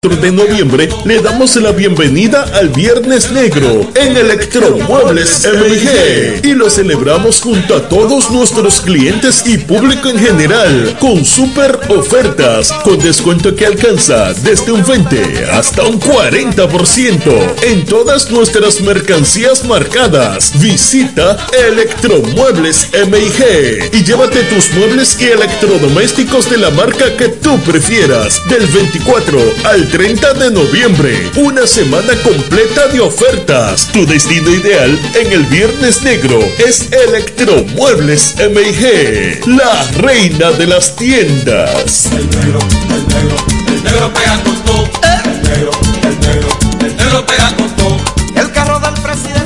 de noviembre le damos la bienvenida al Viernes Negro en Electromuebles MG y lo celebramos junto a todos nuestros clientes y público en general con super ofertas con descuento que alcanza desde un 20 hasta un 40% en todas nuestras mercancías marcadas. Visita Electromuebles MG y llévate tus muebles y electrodomésticos de la marca que tú prefieras del 24 al 30 de noviembre. Una semana completa de ofertas. Tu destino ideal en el Viernes Negro es Electromuebles MIG, la reina de las tiendas. El negro, el negro, el negro pega con todo. El negro, el negro,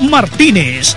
Martínez.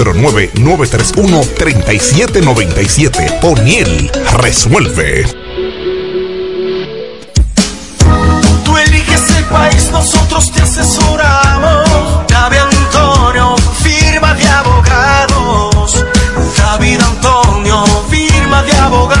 809-931-3797. Poniel resuelve. Tú eliges el país, nosotros te asesoramos. David Antonio, firma de abogados. David Antonio, firma de abogados.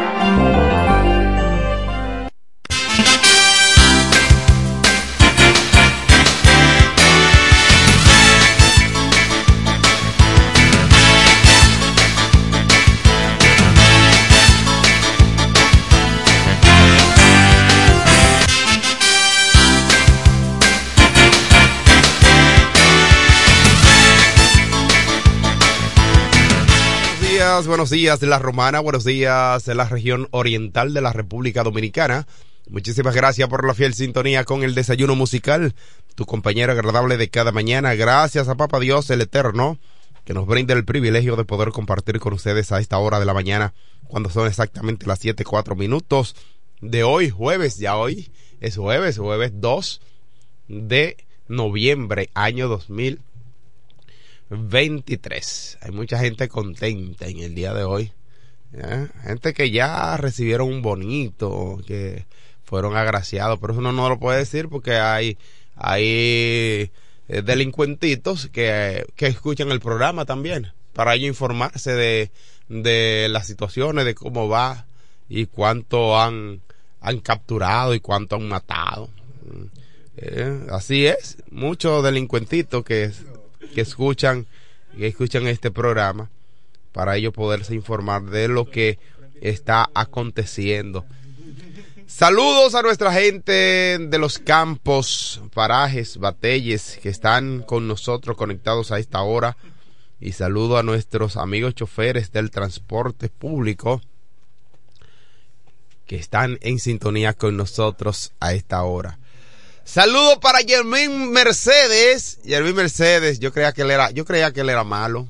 Buenos días de la Romana, buenos días de la región oriental de la República Dominicana. Muchísimas gracias por la fiel sintonía con el desayuno musical, tu compañero agradable de cada mañana. Gracias a Papa Dios el Eterno, que nos brinda el privilegio de poder compartir con ustedes a esta hora de la mañana, cuando son exactamente las siete cuatro minutos de hoy, jueves, ya hoy es jueves, jueves 2 de noviembre, año 2000 23. Hay mucha gente contenta en el día de hoy. Gente que ya recibieron un bonito, que fueron agraciados, pero eso uno no lo puede decir porque hay, hay eh, delincuentitos que, que escuchan el programa también, para ellos informarse de, de las situaciones, de cómo va y cuánto han, han capturado y cuánto han matado. Eh, así es, muchos delincuentitos que, que escuchan que escuchan este programa para ellos poderse informar de lo que está aconteciendo. Saludos a nuestra gente de los campos, parajes, batelles que están con nosotros conectados a esta hora. Y saludo a nuestros amigos choferes del transporte público que están en sintonía con nosotros a esta hora. Saludo para Germín Mercedes. Germín Mercedes, yo creía que él era, yo creía que él era malo.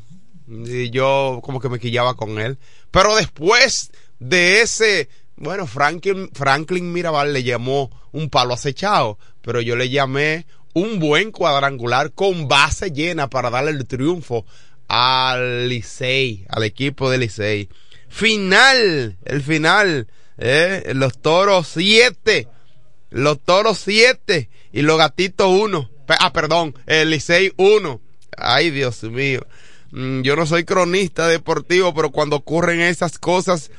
Y yo como que me quillaba con él. Pero después de ese bueno, Franklin, Franklin Mirabal le llamó un palo acechado, pero yo le llamé un buen cuadrangular con base llena para darle el triunfo al Licey, al equipo de Licey. Final, el final, eh, los toros 7, los toros 7 y los gatitos 1. Ah, perdón, el 1. Ay, Dios mío. Mm, yo no soy cronista deportivo, pero cuando ocurren esas cosas,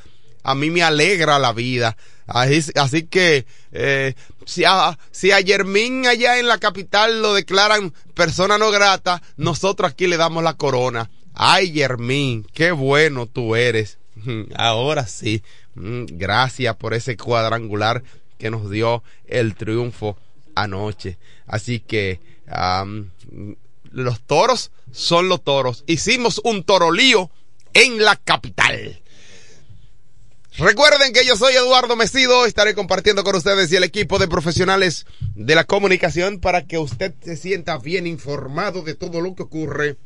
a mí me alegra la vida. Así, que eh, si, a, si a Germín allá en la capital lo declaran persona no grata, nosotros aquí le damos la corona. Ay, Germín, qué bueno tú eres. Ahora sí, mm, gracias por ese cuadrangular que nos dio el triunfo anoche. Así que los toros son los toros. Hicimos un torolío en la capital. Recuerden que yo soy Eduardo Mesido, estaré compartiendo con ustedes y el equipo de profesionales de la comunicación para que usted se sienta bien informado de todo lo que ocurre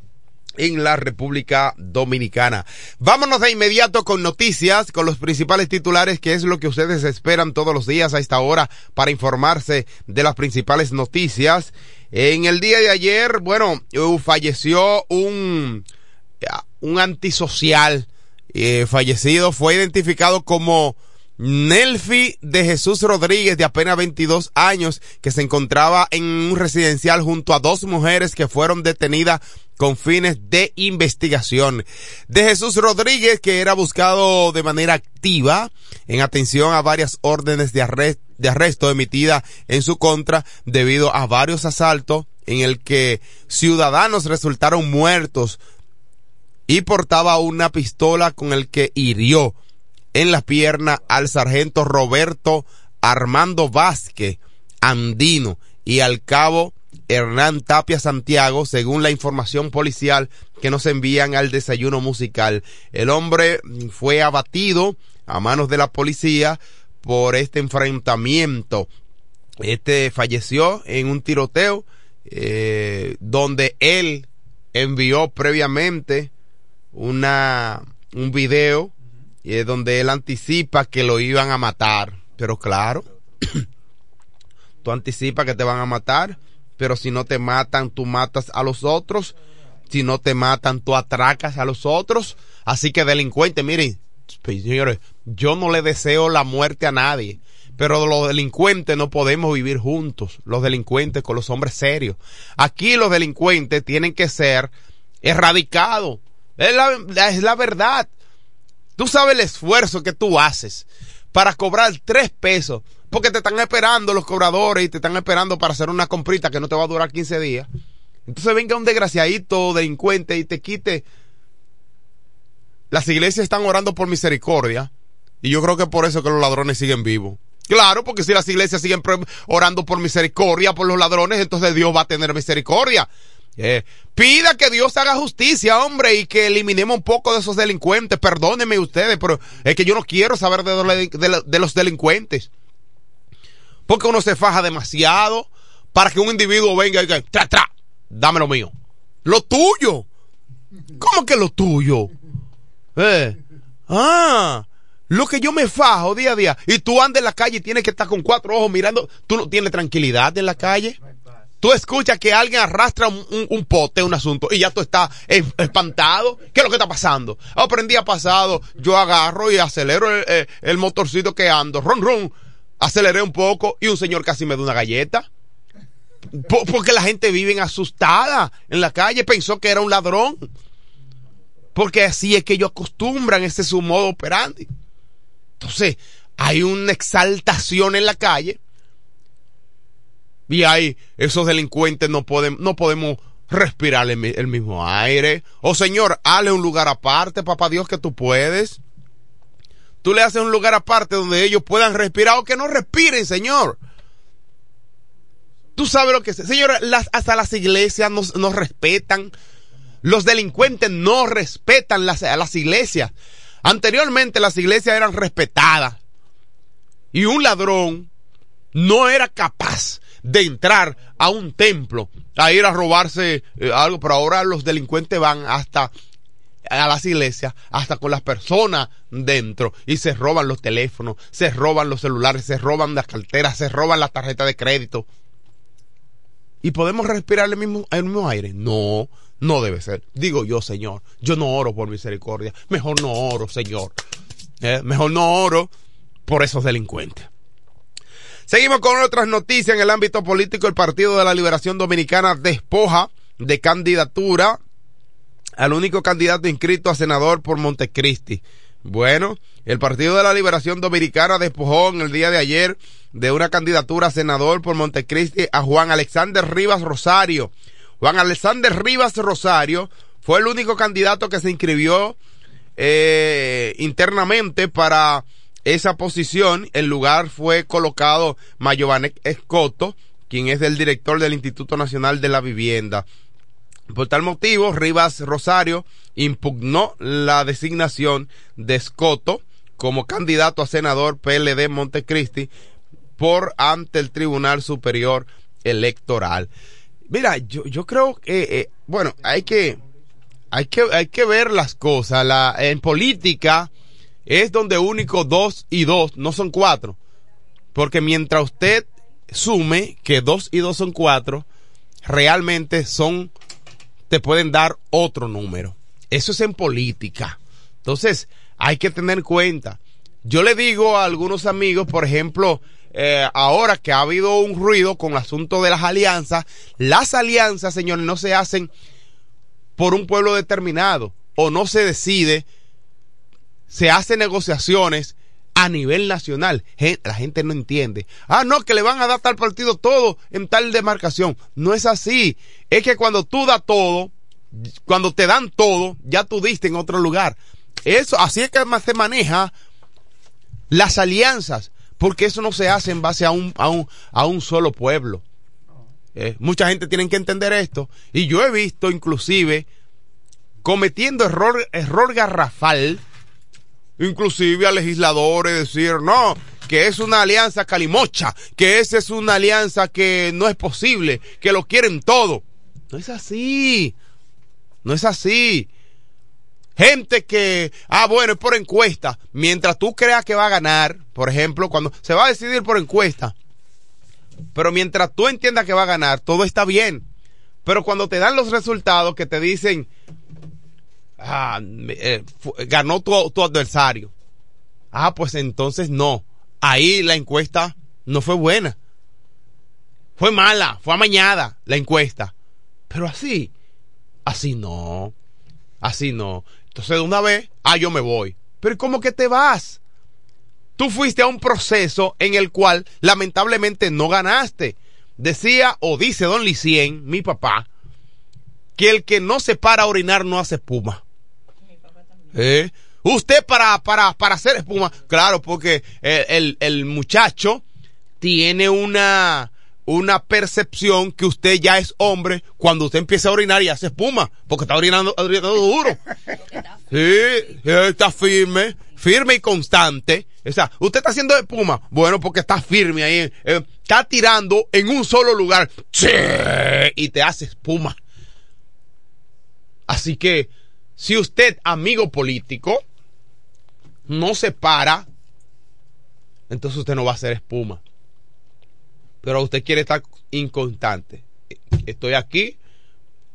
en la República Dominicana. Vámonos de inmediato con noticias, con los principales titulares, que es lo que ustedes esperan todos los días a esta hora para informarse de las principales noticias. En el día de ayer, bueno, falleció un, un antisocial eh, fallecido fue identificado como Nelfi de Jesús Rodríguez, de apenas 22 años, que se encontraba en un residencial junto a dos mujeres que fueron detenidas con fines de investigación. De Jesús Rodríguez, que era buscado de manera activa en atención a varias órdenes de, arresto, emitidas en su contra debido a varios asaltos en el que ciudadanos resultaron muertos y portaba una pistola con el que hirió en la pierna al sargento Roberto Armando Vázquez Andino y al cabo Hernán Tapia Santiago, según la información policial que nos envían al desayuno musical. El hombre fue abatido a manos de la policía por este enfrentamiento. Este falleció en un tiroteo eh, donde él envió previamente una, un video eh, donde él anticipa que lo iban a matar. Pero claro, tú anticipas que te van a matar, pero si no te matan, tú matas a los otros. Si no te matan, tú atracas a los otros. Así que delincuente, miren, señores, yo no le deseo la muerte a nadie. Pero los delincuentes no podemos vivir juntos, los delincuentes con los hombres serios. Aquí los delincuentes tienen que ser erradicados. Es la, es la verdad. Tú sabes el esfuerzo que tú haces para cobrar tres pesos, porque te están esperando los cobradores y te están esperando para hacer una comprita que no te va a durar 15 días. Entonces venga un desgraciadito delincuente y te quite. Las iglesias están orando por misericordia y yo creo que por eso que los ladrones siguen vivos. Claro, porque si las iglesias siguen orando por misericordia por los ladrones, entonces Dios va a tener misericordia. Eh, pida que Dios haga justicia, hombre, y que eliminemos un poco de esos delincuentes. Perdónenme ustedes, pero es que yo no quiero saber de, los delincuentes. Porque uno se faja demasiado para que un individuo venga y diga, tra, tra, dame lo mío. Lo tuyo. ¿Cómo que lo tuyo? Eh. Ah, lo que yo me fajo día a día. Y tú andas en la calle y tienes que estar con cuatro ojos mirando. ¿Tú no tienes tranquilidad en la calle? Tú escuchas que alguien arrastra un, pote, un asunto, y ya tú estás espantado. ¿Qué es lo que está pasando? Oh, a pasado, yo agarro y acelero el, motorcito que ando, ron, ron, aceleré un poco y un señor casi me da una galleta. porque la gente vive asustada en la calle, pensó que era un ladrón. Porque así es que ellos acostumbran, ese es su modo operandi. Entonces, hay una exaltación en la calle Y ahí esos delincuentes no, pueden, no podemos respirar el, mismo aire. O señor, hale un lugar aparte, papá Dios, que tú puedes. Tú le haces un lugar aparte donde ellos puedan respirar o que no respiren, Señor. Tú sabes lo que es. Señor, hasta las iglesias nos, nos, respetan. Los delincuentes no respetan las, las iglesias. Anteriormente las iglesias eran respetadas. Y un ladrón no era capaz de entrar a un templo a ir a robarse eh, algo, pero ahora los delincuentes van hasta a las iglesias hasta con las personas dentro y se roban los teléfonos, se roban los celulares, se roban las carteras, se roban las tarjetas de crédito. ¿Y podemos respirar el mismo, el mismo aire? No, no debe ser. Digo yo, Señor, yo no oro por misericordia. Mejor no oro, Señor. ¿Eh? Mejor no oro por esos delincuentes. Seguimos con otras noticias en el ámbito político. El Partido de la Liberación Dominicana despoja de candidatura al único candidato inscrito a senador por Montecristi. Bueno, el Partido de la Liberación Dominicana despojó en el día de ayer de una candidatura a senador por Montecristi a Juan Alexander Rivas Rosario. Juan Alexander Rivas Rosario fue el único candidato que se inscribió eh, internamente para esa posición. El lugar fue colocado Mayovanek Escoto, quien es el director del Instituto Nacional de la Vivienda. Por tal motivo, Rivas Rosario impugnó la designación de Escoto como candidato a senador PLD Montecristi por ante el Tribunal Superior Electoral. Mira, yo, yo creo que, eh, bueno, hay que, hay que, hay que ver las cosas. La, en política es donde único dos y dos no son cuatro. Porque mientras usted sume que dos y dos son cuatro, realmente son te pueden dar otro número. Eso es en política. Entonces, hay que tener cuenta. Yo le digo a algunos amigos, por ejemplo, eh, ahora que ha habido un ruido con el asunto de las alianzas, las alianzas, señores, no se hacen por un pueblo determinado o no se decide, se hacen negociaciones a nivel nacional. La gente no entiende. Ah, no, que le van a dar tal partido todo en tal demarcación. No es así. Es que cuando tú das todo, cuando te dan todo, ya tú diste en otro lugar. Eso, así es que se maneja las alianzas, porque eso no se hace en base a un, a un, a un solo pueblo. Eh, mucha gente tiene que entender esto. Y yo he visto inclusive cometiendo error, error garrafal inclusive a legisladores decir, no, que es una alianza calimocha, que esa es una alianza que no es posible, que lo quieren todo. No es así, no es así. Gente que, ah, bueno, es por encuesta. Mientras tú creas que va a ganar, por ejemplo, cuando se va a decidir por encuesta, pero mientras tú entiendas que va a ganar, todo está bien. Pero cuando te dan los resultados que te dicen, ah, eh, ganó tu, adversario. Ah, pues entonces no. Ahí la encuesta no fue buena. Fue mala, fue amañada la encuesta. Pero así, así no. Así no. Entonces de una vez, ah, yo me voy. Pero ¿cómo que te vas? Tú fuiste a un proceso en el cual lamentablemente no ganaste. Decía o dice don Licien, mi papá, que el que no se para a orinar no hace espuma. ¿Eh? Usted para, para, para hacer espuma, claro, porque el, el, muchacho tiene una, una percepción que usted ya es hombre cuando usted empieza a orinar y hace espuma, porque está orinando, orinando duro. Sí, está firme, firme y constante. O sea, usted está haciendo espuma, bueno, porque está firme ahí, eh, está tirando en un solo lugar, y te hace espuma. Así que, si usted, amigo político, no se para, entonces usted no va a hacer espuma. Pero usted quiere estar inconstante. Estoy aquí,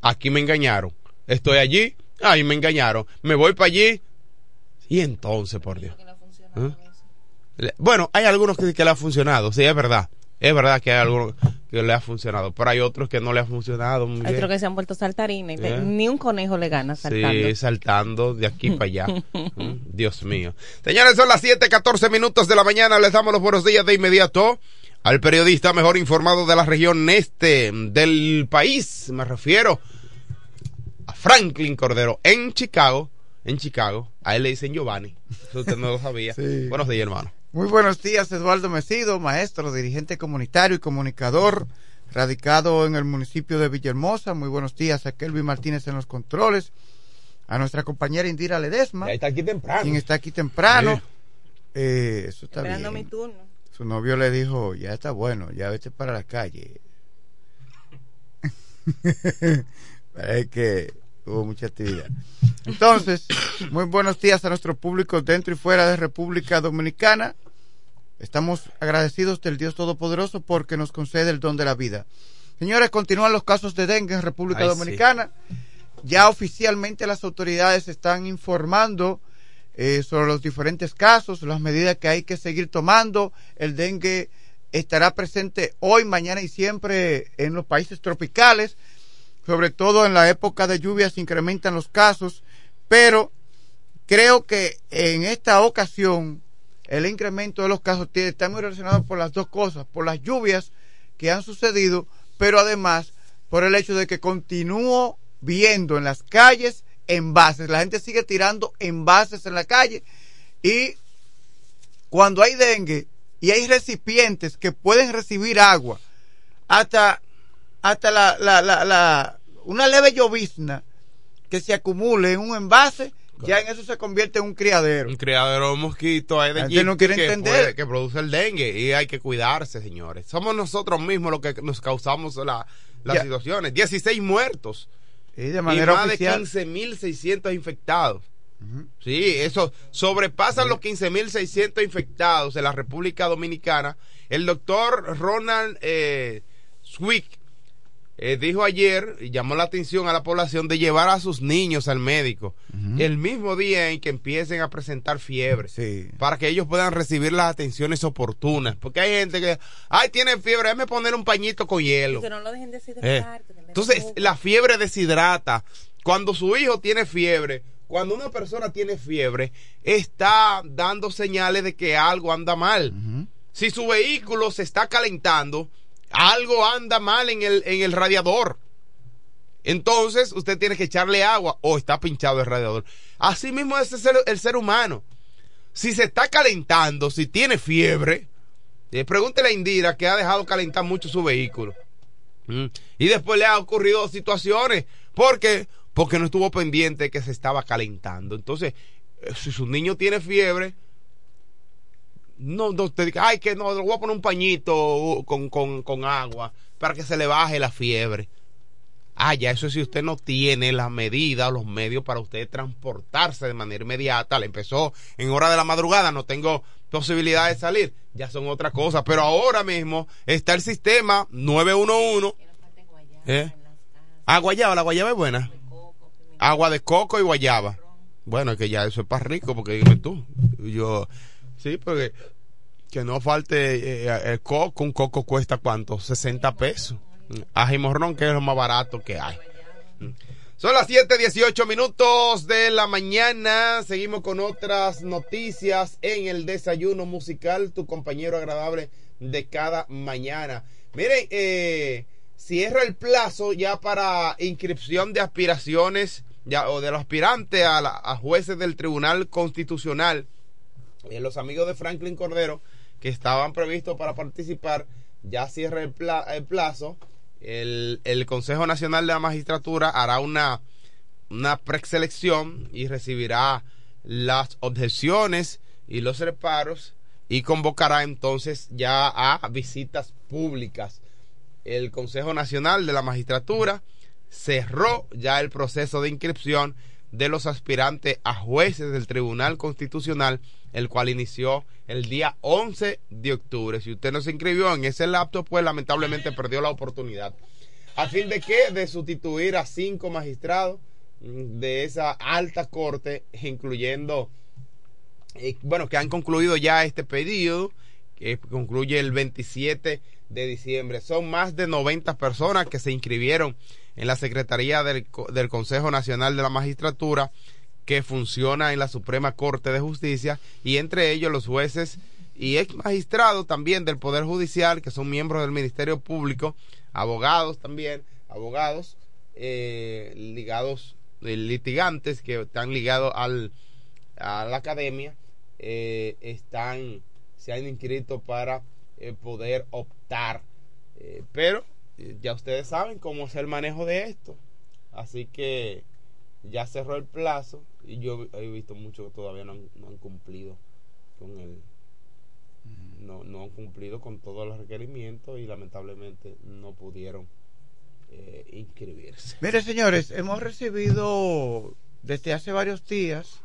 aquí me engañaron. Estoy allí, ahí me engañaron. Me voy para allí. Y entonces, por Dios. ¿Ah? Bueno, hay algunos que, que le ha funcionado, sí, es verdad. Es verdad que hay algunos que le ha funcionado, pero hay otros que no le ha funcionado. hay otros que se han vuelto saltarines. Ni un conejo le gana saltando. Sí, saltando de aquí para allá. Mm, Dios mío. Señores, son las 7:14 minutos de la mañana. Les damos los buenos días de inmediato al periodista mejor informado de la región este del país. Me refiero a Franklin Cordero en Chicago. En Chicago, a él le dicen Giovanni. Eso usted no lo sabía. Buenos días, hermano. Muy buenos días, Eduardo Mesido, maestro, dirigente comunitario y comunicador, radicado en el municipio de Villahermosa. Muy buenos días a Kelvin Martínez en los controles, a nuestra compañera Indira Ledesma. está aquí temprano. Quien está aquí temprano. Eh, eso está Esperando mi turno. Su novio le dijo, ya está bueno, ya vete para la calle. es que hubo mucha actividad. Entonces, muy buenos días a nuestro público dentro y fuera de República Dominicana. Estamos agradecidos del Dios Todopoderoso porque nos concede el don de la vida. Señores, continúan los casos de dengue en República Dominicana. Ya oficialmente las autoridades están informando eh, sobre los diferentes casos, las medidas que hay que seguir tomando. El dengue estará presente hoy, mañana y siempre en los países tropicales, sobre todo en la época de lluvias incrementan los casos, pero creo que en esta ocasión el incremento de los casos está muy relacionado por las dos cosas, por las lluvias que han sucedido, pero además por el hecho de que continúo viendo en las calles envases. La gente sigue tirando envases en la calle y cuando hay dengue y hay recipientes que pueden recibir agua, hasta, hasta la, la, la, una leve llovizna que se acumule en un envase, ya en eso se convierte en un criadero. Un criadero de mosquitos hay de no quiere que, entender. que produce el dengue y hay que cuidarse, señores. Somos nosotros mismos los que nos causamos la, las situaciones. 16 muertos y de manera más oficial. de 15.600 infectados. Sí, eso sobrepasan los 15.600 infectados en la República Dominicana. El doctor Ronald eh, Swick eh, dijo ayer, y llamó la atención a la población de llevar a sus niños al médico el mismo día en que empiecen a presentar fiebre, para que ellos puedan recibir las atenciones oportunas. Porque hay gente que, ay, tiene fiebre, déjame poner un pañito con hielo. Que no lo dejen deshidratar. Eh. Entonces, la fiebre deshidrata. Cuando su hijo tiene fiebre, cuando una persona tiene fiebre, está dando señales de que algo anda mal. Si su vehículo se está calentando, algo anda mal en el, en el radiador. Entonces, usted tiene que echarle agua o está pinchado el radiador. Así mismo es el ser, el ser humano. Si se está calentando, si tiene fiebre, eh, pregúntele a Indira que ha dejado calentar mucho su vehículo. Mm. Y después le ha ocurrido situaciones. ¿Por qué? Porque no estuvo pendiente que se estaba calentando. Entonces, eh, si su niño tiene fiebre, no, no te diga, ay, que no, le voy a poner un pañito con, con, con agua para que se le baje la fiebre. Ah, ya eso si usted no tiene las medidas o los medios para usted transportarse de manera inmediata, le empezó en hora de la madrugada, no tengo posibilidad de salir, ya son otra cosa, pero ahora mismo está el sistema 911. ¿Eh? Ah, guayaba, la guayaba es buena. Agua de coco y guayaba. Bueno, es que ya eso es para rico, porque dime tú, yo, sí, porque que no falte eh, el coco, un coco cuesta cuánto, 60 pesos ajimorrón que es lo más barato que hay. Son las 7:18 minutos de la mañana. Seguimos con otras noticias en el desayuno musical, tu compañero agradable de cada mañana. Miren, eh, cierra el plazo ya para inscripción de aspiraciones ya, o de los aspirantes a, a jueces del Tribunal Constitucional. Eh, los amigos de Franklin Cordero que estaban previstos para participar ya cierra el, el plazo el, el Consejo Nacional de la Magistratura hará una, una preselección y recibirá las objeciones y los reparos y convocará entonces ya a visitas públicas. El Consejo Nacional de la Magistratura cerró ya el proceso de inscripción de los aspirantes a jueces del Tribunal Constitucional, el cual inició el día 11 de octubre. Si usted no se inscribió en ese laptop, pues lamentablemente perdió la oportunidad. ¿A fin de qué? De sustituir a cinco magistrados de esa alta corte, incluyendo, eh, bueno, que han concluido ya este pedido, que concluye el 27 de diciembre. Son más de 90 personas que se inscribieron en la Secretaría del, del Consejo Nacional de la Magistratura que funciona en la Suprema Corte de Justicia y entre ellos los jueces y ex magistrados también del Poder Judicial, que son miembros del Ministerio Público, abogados también, abogados eh, ligados, eh, litigantes que están ligados al, a la academia, eh, están, se han inscrito para eh, poder optar. Eh, pero eh, ya ustedes saben cómo es el manejo de esto. Así que ya cerró el plazo y yo he visto muchos que todavía no han, no han cumplido con el no, no han cumplido con todos los requerimientos y lamentablemente no pudieron eh, inscribirse. Mire, señores, hemos recibido desde hace varios días,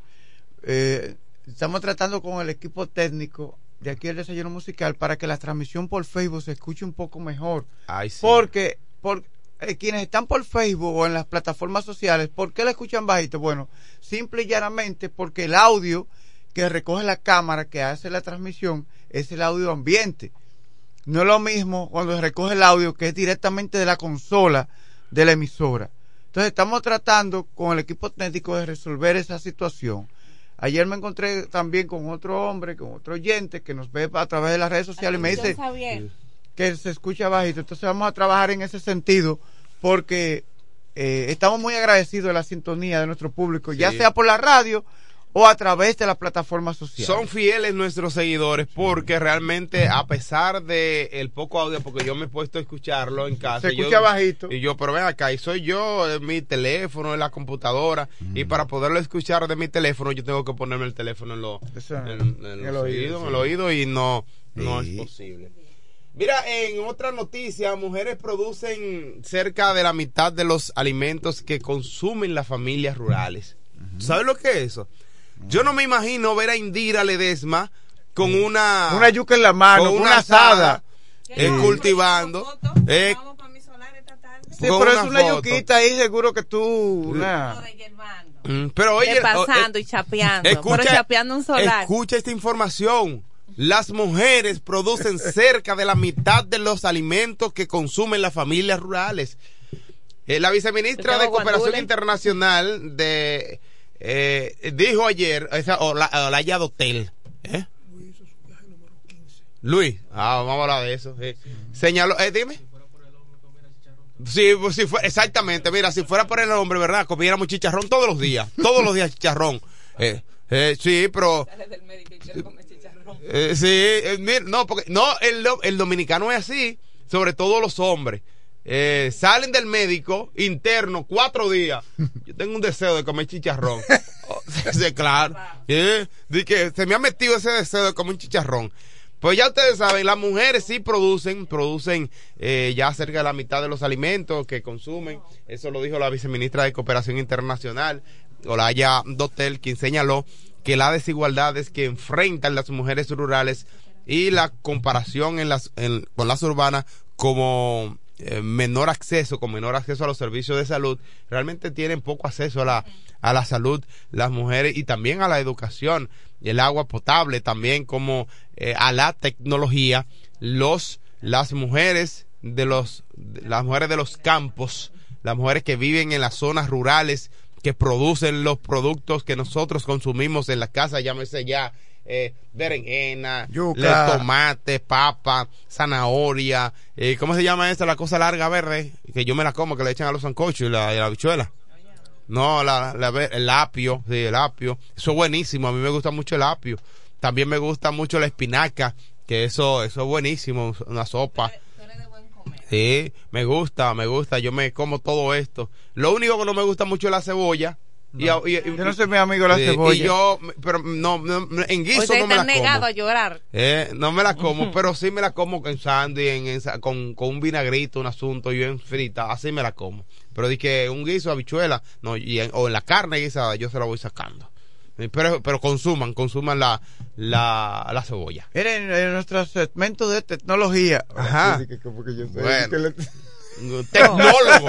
eh, estamos tratando con el equipo técnico de aquí el desayuno musical para que la transmisión por Facebook se escuche un poco mejor. Ay, sí. Porque por, eh, quienes están por Facebook o en las plataformas sociales, ¿por qué la escuchan bajito? Bueno, simple y llanamente porque el audio que recoge la cámara que hace la transmisión es el audio ambiente. No es lo mismo cuando se recoge el audio que es directamente de la consola de la emisora. Entonces estamos tratando con el equipo técnico de resolver esa situación. Ayer me encontré también con otro hombre, con otro oyente que nos ve a través de las redes sociales y me dice que se escucha bajito. Entonces vamos a trabajar en ese sentido porque eh, estamos muy agradecidos de la sintonía de nuestro público, ya sea por la radio o a través de las plataformas sociales. Son fieles nuestros seguidores porque realmente a pesar de el poco audio, porque yo me he puesto a escucharlo en casa. Se yo- escucha bajito. Y yo, pero ven acá, y soy yo, en mi teléfono, en la computadora, y para poderlo escuchar de mi teléfono yo tengo que ponerme el teléfono en, lo, en, en en los el oído, oídos, en el oído y no, no Sí. es posible. Mira, en otra noticia, mujeres producen cerca de la mitad de los alimentos que consumen las familias rurales. ¿Tú ¿Sabes lo que es eso? Yo no me imagino ver a Indira Ledesma con una... Una yuca en la mano, con una asada. eh, cultivando. eh, Sí, pero es una una foto. yuquita ahí, seguro que tú. Una... Mm, Pero oye, De pasando y chapeando. escucha, pero chapeando un solar. escucha esta información. Las mujeres producen cerca de la mitad de los alimentos que consumen las familias rurales. Eh, la viceministra de Cooperación. Internacional de eh, dijo ayer, esa Ola- Olaya Dotel, ¿eh? Luis, ah, vamos a hablar de eso. Señaló, eh, dime. Sí, pues, si fue, exactamente, mira, si fuera por el hombre, ¿verdad? Comiéramos chicharrón todos los días, todos los días chicharrón. Eh, eh, sí, pero... Eh, sí, eh, mira, no, porque no, el, el dominicano es así, sobre todo los hombres. Eh, salen del médico interno cuatro días. Yo tengo un deseo de comer chicharrón. Oh, sí, claro. Eh, di que se me ha metido ese deseo de comer un chicharrón. Pues ya ustedes saben, las mujeres sí producen, producen eh, ya cerca de la mitad de los alimentos que consumen. Eso lo dijo la viceministra de Cooperación Internacional, Olaya Dotel, quien señaló que las desigualdades que enfrentan las mujeres rurales y la comparación en las, en- con las urbanas como eh, menor acceso, con menor acceso a los servicios de salud, realmente tienen poco acceso a la, a la salud las mujeres y también a la educación, el agua potable, también como eh, a la tecnología, los, las mujeres de los, las mujeres de los campos, las mujeres que viven en las zonas rurales, que producen los productos que nosotros consumimos en la casa, llámese ya eh, berenjena, Yuca. le- tomate, papa, zanahoria, eh, ¿cómo se llama esta? La cosa larga verde, que yo me la como, que le echan a los sancochos y la, y la habichuela. No, la, la el apio, sí, el apio. Eso es buenísimo, a mí me gusta mucho el apio. También me gusta mucho la espinaca, que eso, eso es buenísimo, una sopa. Sí, me gusta, me gusta, yo me como todo esto. Lo único que no me gusta mucho es la cebolla. Y, y- y- Yo no soy mi amigo de la Sí, cebolla. Y yo, pero no, no, en guiso Usted no me está la negado como. a llorar. Eh, no me la como, pero sí me la como en sándwich, en, con, con un vinagrito, un asunto, yo en frita, así me la como. Pero di que un guiso, habichuela, no, y en- o en la carne guisada, yo se la voy sacando. Eh, Pero, pero consuman, consuman la, la, la cebolla. Miren, en nuestro segmento de tecnología. Ajá. Sí, que como que yo soy- Bueno. que le- Un tecnólogo,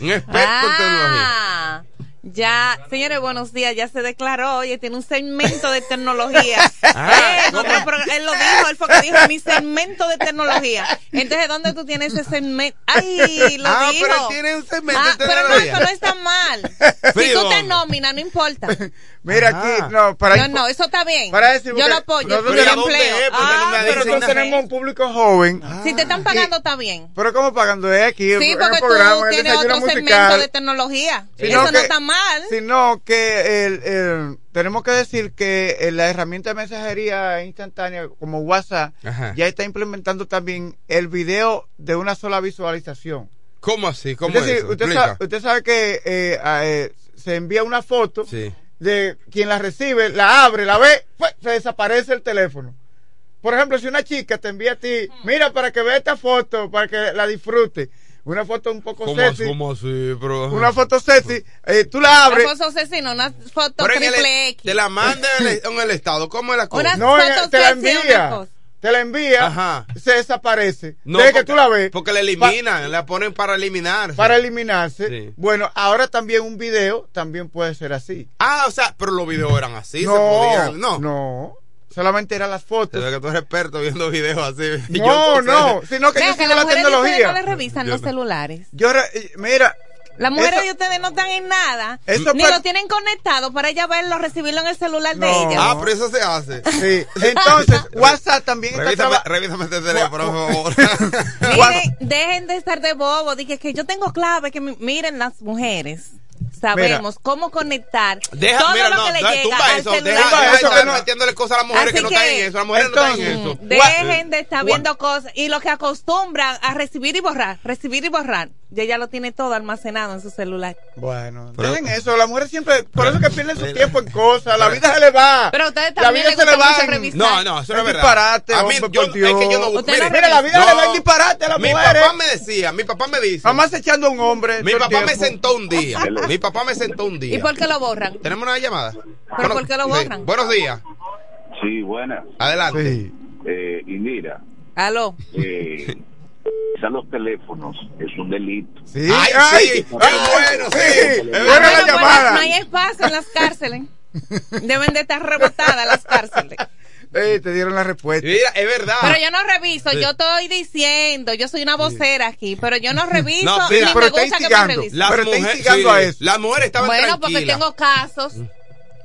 un experto en tecnología. Ya, señores, buenos días. Ya se declaró, oye, tiene un segmento de tecnología. Ah, Eh, otro pro- él lo dijo, él fue que dijo mi segmento de tecnología. Entonces, ¿dónde tú tienes ese segmento? Ay, lo Ah, dijo. pero él tiene un segmento Ah, de pero no, tecnología. eso no está mal. si tú te nómina, no importa. Mira Ajá. aquí, no, para No, no, eso está bien. Para decir, Yo lo apoyo. nosotros Yo ¿y a dónde empleo. es? ¿Por qué no Ah, pero nosotros tenemos un público joven. Si te están pagando, está bien. Pero ¿cómo pagando de aquí? Sí, porque el programa, tú tienes otro segmento musical? de tecnología. Sino Eso no que- está mal. Sino que el, el- tenemos que decir que eh, la herramienta de mensajería instantánea como WhatsApp Ajá. ya está implementando también el video de una sola visualización. ¿Cómo así? ¿Cómo es decir, eso? usted, sabe, usted sabe que eh, a- eh, se envía una foto Sí. De quien la recibe, la abre, la ve, ¡fue! se desaparece el teléfono. Por ejemplo, si una chica te envía a ti, mira para que vea esta foto, para que la disfrute, una foto un poco ¿Cómo, sexy, cómo así? Pero, una foto sexy, eh, tú la abres, Una foto asesina, una foto Pero en el- triple X. te la manda en el, en el estado. ¿Cómo es la cosa? Una- no, en- foto te la sexy, una envía, cosa. Te la envía, Ajá. se desaparece. No, Desde que porque- tú la ves, Porque la eliminan, la ponen para eliminar. para eliminarse. Sí. Bueno, ahora también un video también puede ser así. Ah, o sea, pero los videos eran así, se no, podían. No. no, solamente eran las Se fotos. ve que tú eres experto viendo videos así. Yo, No, no, sino que yo que sigo la tecnología. no les revisan Yo los no. celulares. Yo, re- eh, mira, Las mujeres de ustedes no están en nada. Eso ni lo tienen conectado para ella verlo, recibirlo en el celular de ella. Ah, pero eso se hace. sí. Entonces, WhatsApp también está Revísame, traba- revísame este teléfono, por favor. Miren, dejen de estar de bobo. Dije que yo tengo clave que mi- miren las mujeres. Sabemos cómo conectar Deja, todo mira, lo no, que le llega al eso, celular. deja, eso que no- metiéndole cosas a las mujeres Así que no están en que- eso. Las mujeres no están en eso. Dejen de estar viendo cosas y lo que acostumbran a recibir y borrar, recibir y borrar. Ya ella lo tiene todo almacenado en su celular. Bueno, Pero- dejen eso, las mujeres siempre, por eso que pierden su Mira. tiempo en cosas, la vida se le va. Pero a ustedes la también vida les se le va en-. No, no, eso no es verdad. disparate, a mí, hombre, yo, es que yo no no Mira, la vida no, le va en disparate a las Mi mujeres. papá me decía, mi papá me dice. Jamás echando a un hombre. Mi papá me sentó un día. Mi papá me sentó un día. ¿Y por qué lo borran? ¿Tenemos una llamada? ¿Pero por qué lo sí. borran? Buenos días. Sí, buenas. Adelante. Sí. Eh, y mira, Aló. eh, usar los teléfonos es un delito. Sí, Ay, ay, sí, ay, bueno, sí. sí. Es Buena bueno, la Bueno, pues, llamada. no hay espacio en las cárceles. Deben de estar rebotadas las cárceles. Eh, te dieron la respuesta. Mira, es verdad. Pero yo no reviso, Sí. yo estoy diciendo, yo soy una vocera aquí, pero yo no reviso No, ni mira, me pero está gusta que me instigando. revisen. Las pero está mujeres- instigando a eso. Las mujeres estaban Bueno, porque tranquilas. tengo casos.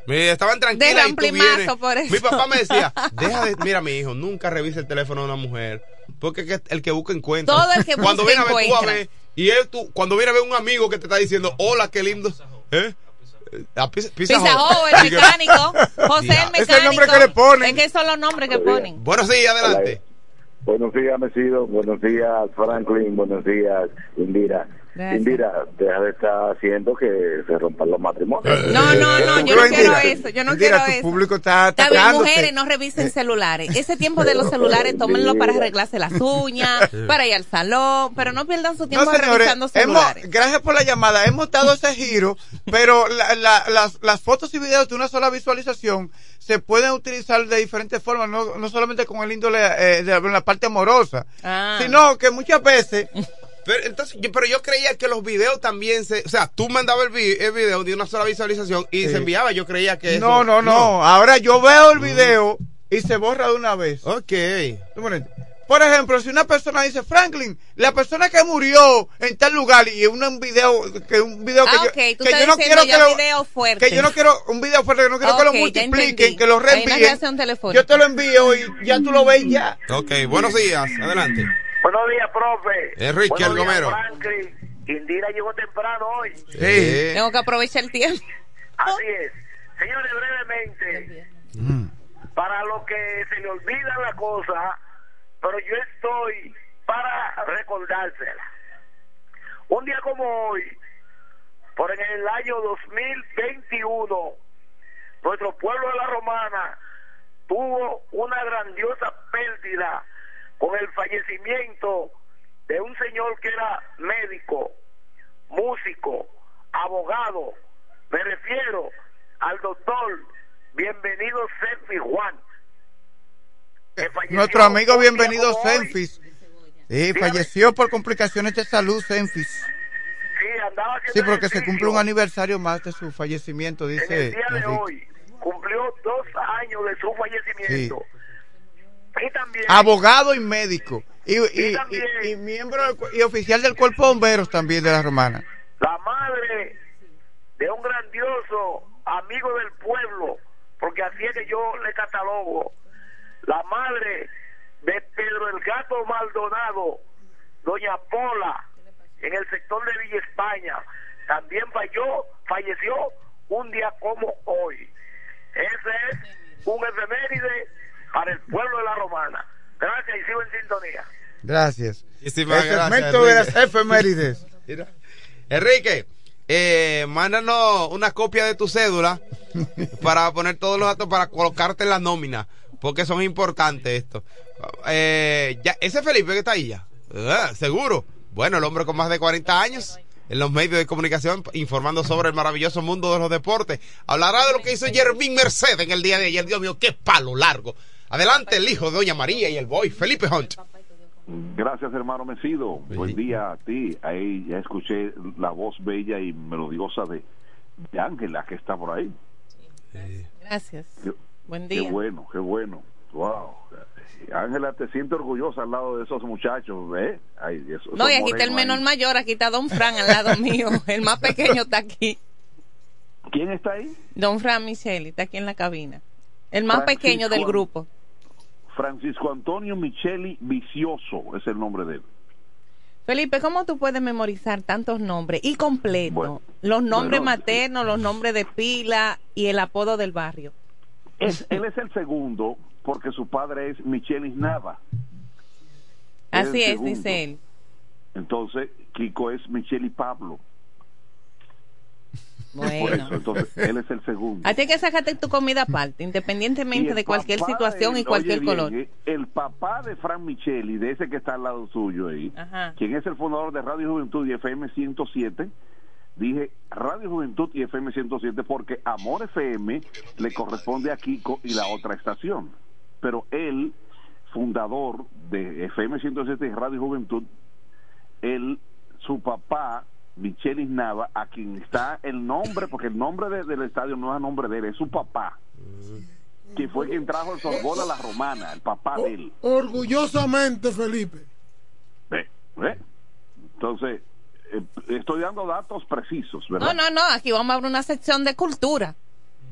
Mira, estaban tranquilas. De y tú vienes. por eso. Mi papá me decía, deja de, mira mi hijo, nunca revise el teléfono de una mujer, porque el que busca encuentra. Todo el que cuando busca viene a ver, tú a ver, y él, tú, cuando viene a ver un amigo que te está diciendo, hola, qué lindo, ¿eh? A pizza, pizza Pizza el mecánico. José el mecánico. Es el nombre que le ponen. Es que son los nombres que ponen. Buenos días, adelante. Buenos días, Mesido. Buenos días, Franklin. Buenos días, Indira. Gracias. Indira, deja de estar haciendo que se rompan los matrimonios. No, no, no, yo Pero, no quiero eso, yo no quiero tu eso. público está Está bien, mujeres, no revisen celulares. Ese tiempo de los celulares, tómenlo para arreglarse las uñas, para ir al salón, pero no pierdan su tiempo No, señores, revisando hemos, celulares. gracias por la llamada. Hemos dado ese giro, pero la- la- las, las fotos y videos de una sola visualización se pueden utilizar de diferentes formas, no, no solamente con el índole eh, de la parte amorosa, Ah. sino que muchas veces Pero, entonces, yo, pero yo creía que los videos también se, o sea, tú mandabas el, vi- el video de una sola visualización y Sí. se enviaba, yo creía que eso. no, no, no, Ahora yo veo el video y se borra de una vez. Ok. Por ejemplo, si una persona dice, Franklin, la persona que murió en tal lugar y un, un video, que un video que Ah, yo, ok, tú que yo no quiero que lo, video fuerte. que yo no quiero un video fuerte, que no quiero que lo multipliquen, que lo reenvíen. Yo te lo envío y ya tú lo ves y ya. Ok, buenos días, adelante. Buenos días, profe. Días, Gomero. Franklin. Indira llegó temprano hoy. Sí. Tengo que aprovechar el tiempo. Así es. Señores, brevemente, para lo que se le olvida la cosa, pero yo estoy para recordársela. Un día como hoy, por en el año 2021, nuestro pueblo de la Romana tuvo una grandiosa pérdida con el fallecimiento de un señor que era médico, músico, abogado. Me refiero al doctor Bienvenido Senfi Juan. falleció Nuestro amigo bienvenido. Senfis. Sí, falleció por complicaciones de salud, Senfis. Sí, andaba Sí, porque se cumple un aniversario más de su fallecimiento, En el dice día de Enrique. hoy cumplió dos años de su fallecimiento. Y también Abogado y médico. Y, y, Y también- y- y miembro del y oficial del cuerpo de bomberos también de la romana. la madre de un grandioso amigo del pueblo, porque así es que yo le catalogo, la madre de Pedro el Gato Maldonado, doña Pola, en el sector de Villa España, también falló, falleció un día como hoy. Ese es un efeméride para el pueblo de la Romana. Gracias y sigo en sintonía. Gracias. El segmento de las efemérides. Enrique, eh, mándanos una copia de tu cédula para poner todos los datos para colocarte en la nómina, porque son importantes esto. Eh, ya, ese Felipe que está ahí ya, ah, seguro. Bueno, el hombre con más de 40 años en los medios de comunicación informando sobre el maravilloso mundo de los deportes. Hablará de lo que hizo Jermín Mercedes en el día de ayer. Dios mío, qué palo largo. Adelante el hijo de Doña María y el boy, Felipe Hunt. Gracias, hermano Mesido. Buen día a ti. Ahí ya escuché la voz bella y melodiosa de, de Ángela, que está por ahí. Gracias. Qué, Buen qué día. bueno, qué bueno. Wow. Ángela, te siente orgullosa al lado de esos muchachos, ¿eh? Ay, esos- No, y aquí está el menor ahí. mayor, aquí está Don Fran al lado mío. El más pequeño está aquí. ¿Quién está ahí? Don Fran Micheli está aquí en la cabina. El más Francisco. pequeño del grupo. Francisco Antonio Micheli Vicioso es el nombre de él. Felipe, ¿cómo tú puedes memorizar tantos nombres y completo? Bueno, los nombres bueno, maternos, los nombres de pila y el apodo del barrio. Es, él es el segundo porque su padre es Michelis Nava. Así es, segundo. dice él. Entonces, Kiko es Micheli Pablo. Por Bueno. eso, entonces, él es el segundo. A ti hay que sacarte tu comida aparte, independientemente de cualquier situación de- y cualquier bien, color. eh, el papá de Fran Micheli, de ese que está al lado suyo ahí, Ajá. quien es el fundador de Radio Juventud y FM 107, dije Radio Juventud y FM 107 porque Amor FM le corresponde a Kiko y la otra estación. Pero él, fundador de FM 107 y Radio Juventud, él, su papá, Michelis Nava, a quien está el nombre, porque el nombre de- del estadio no es a nombre de él, es su papá, que fue quien trajo el softball a la romana, el papá de él. Orgullosamente, Felipe. ¿Ve? ¿Ve? Entonces, eh, estoy dando datos precisos, ¿verdad? No, no, no, aquí vamos a abrir una sección de cultura.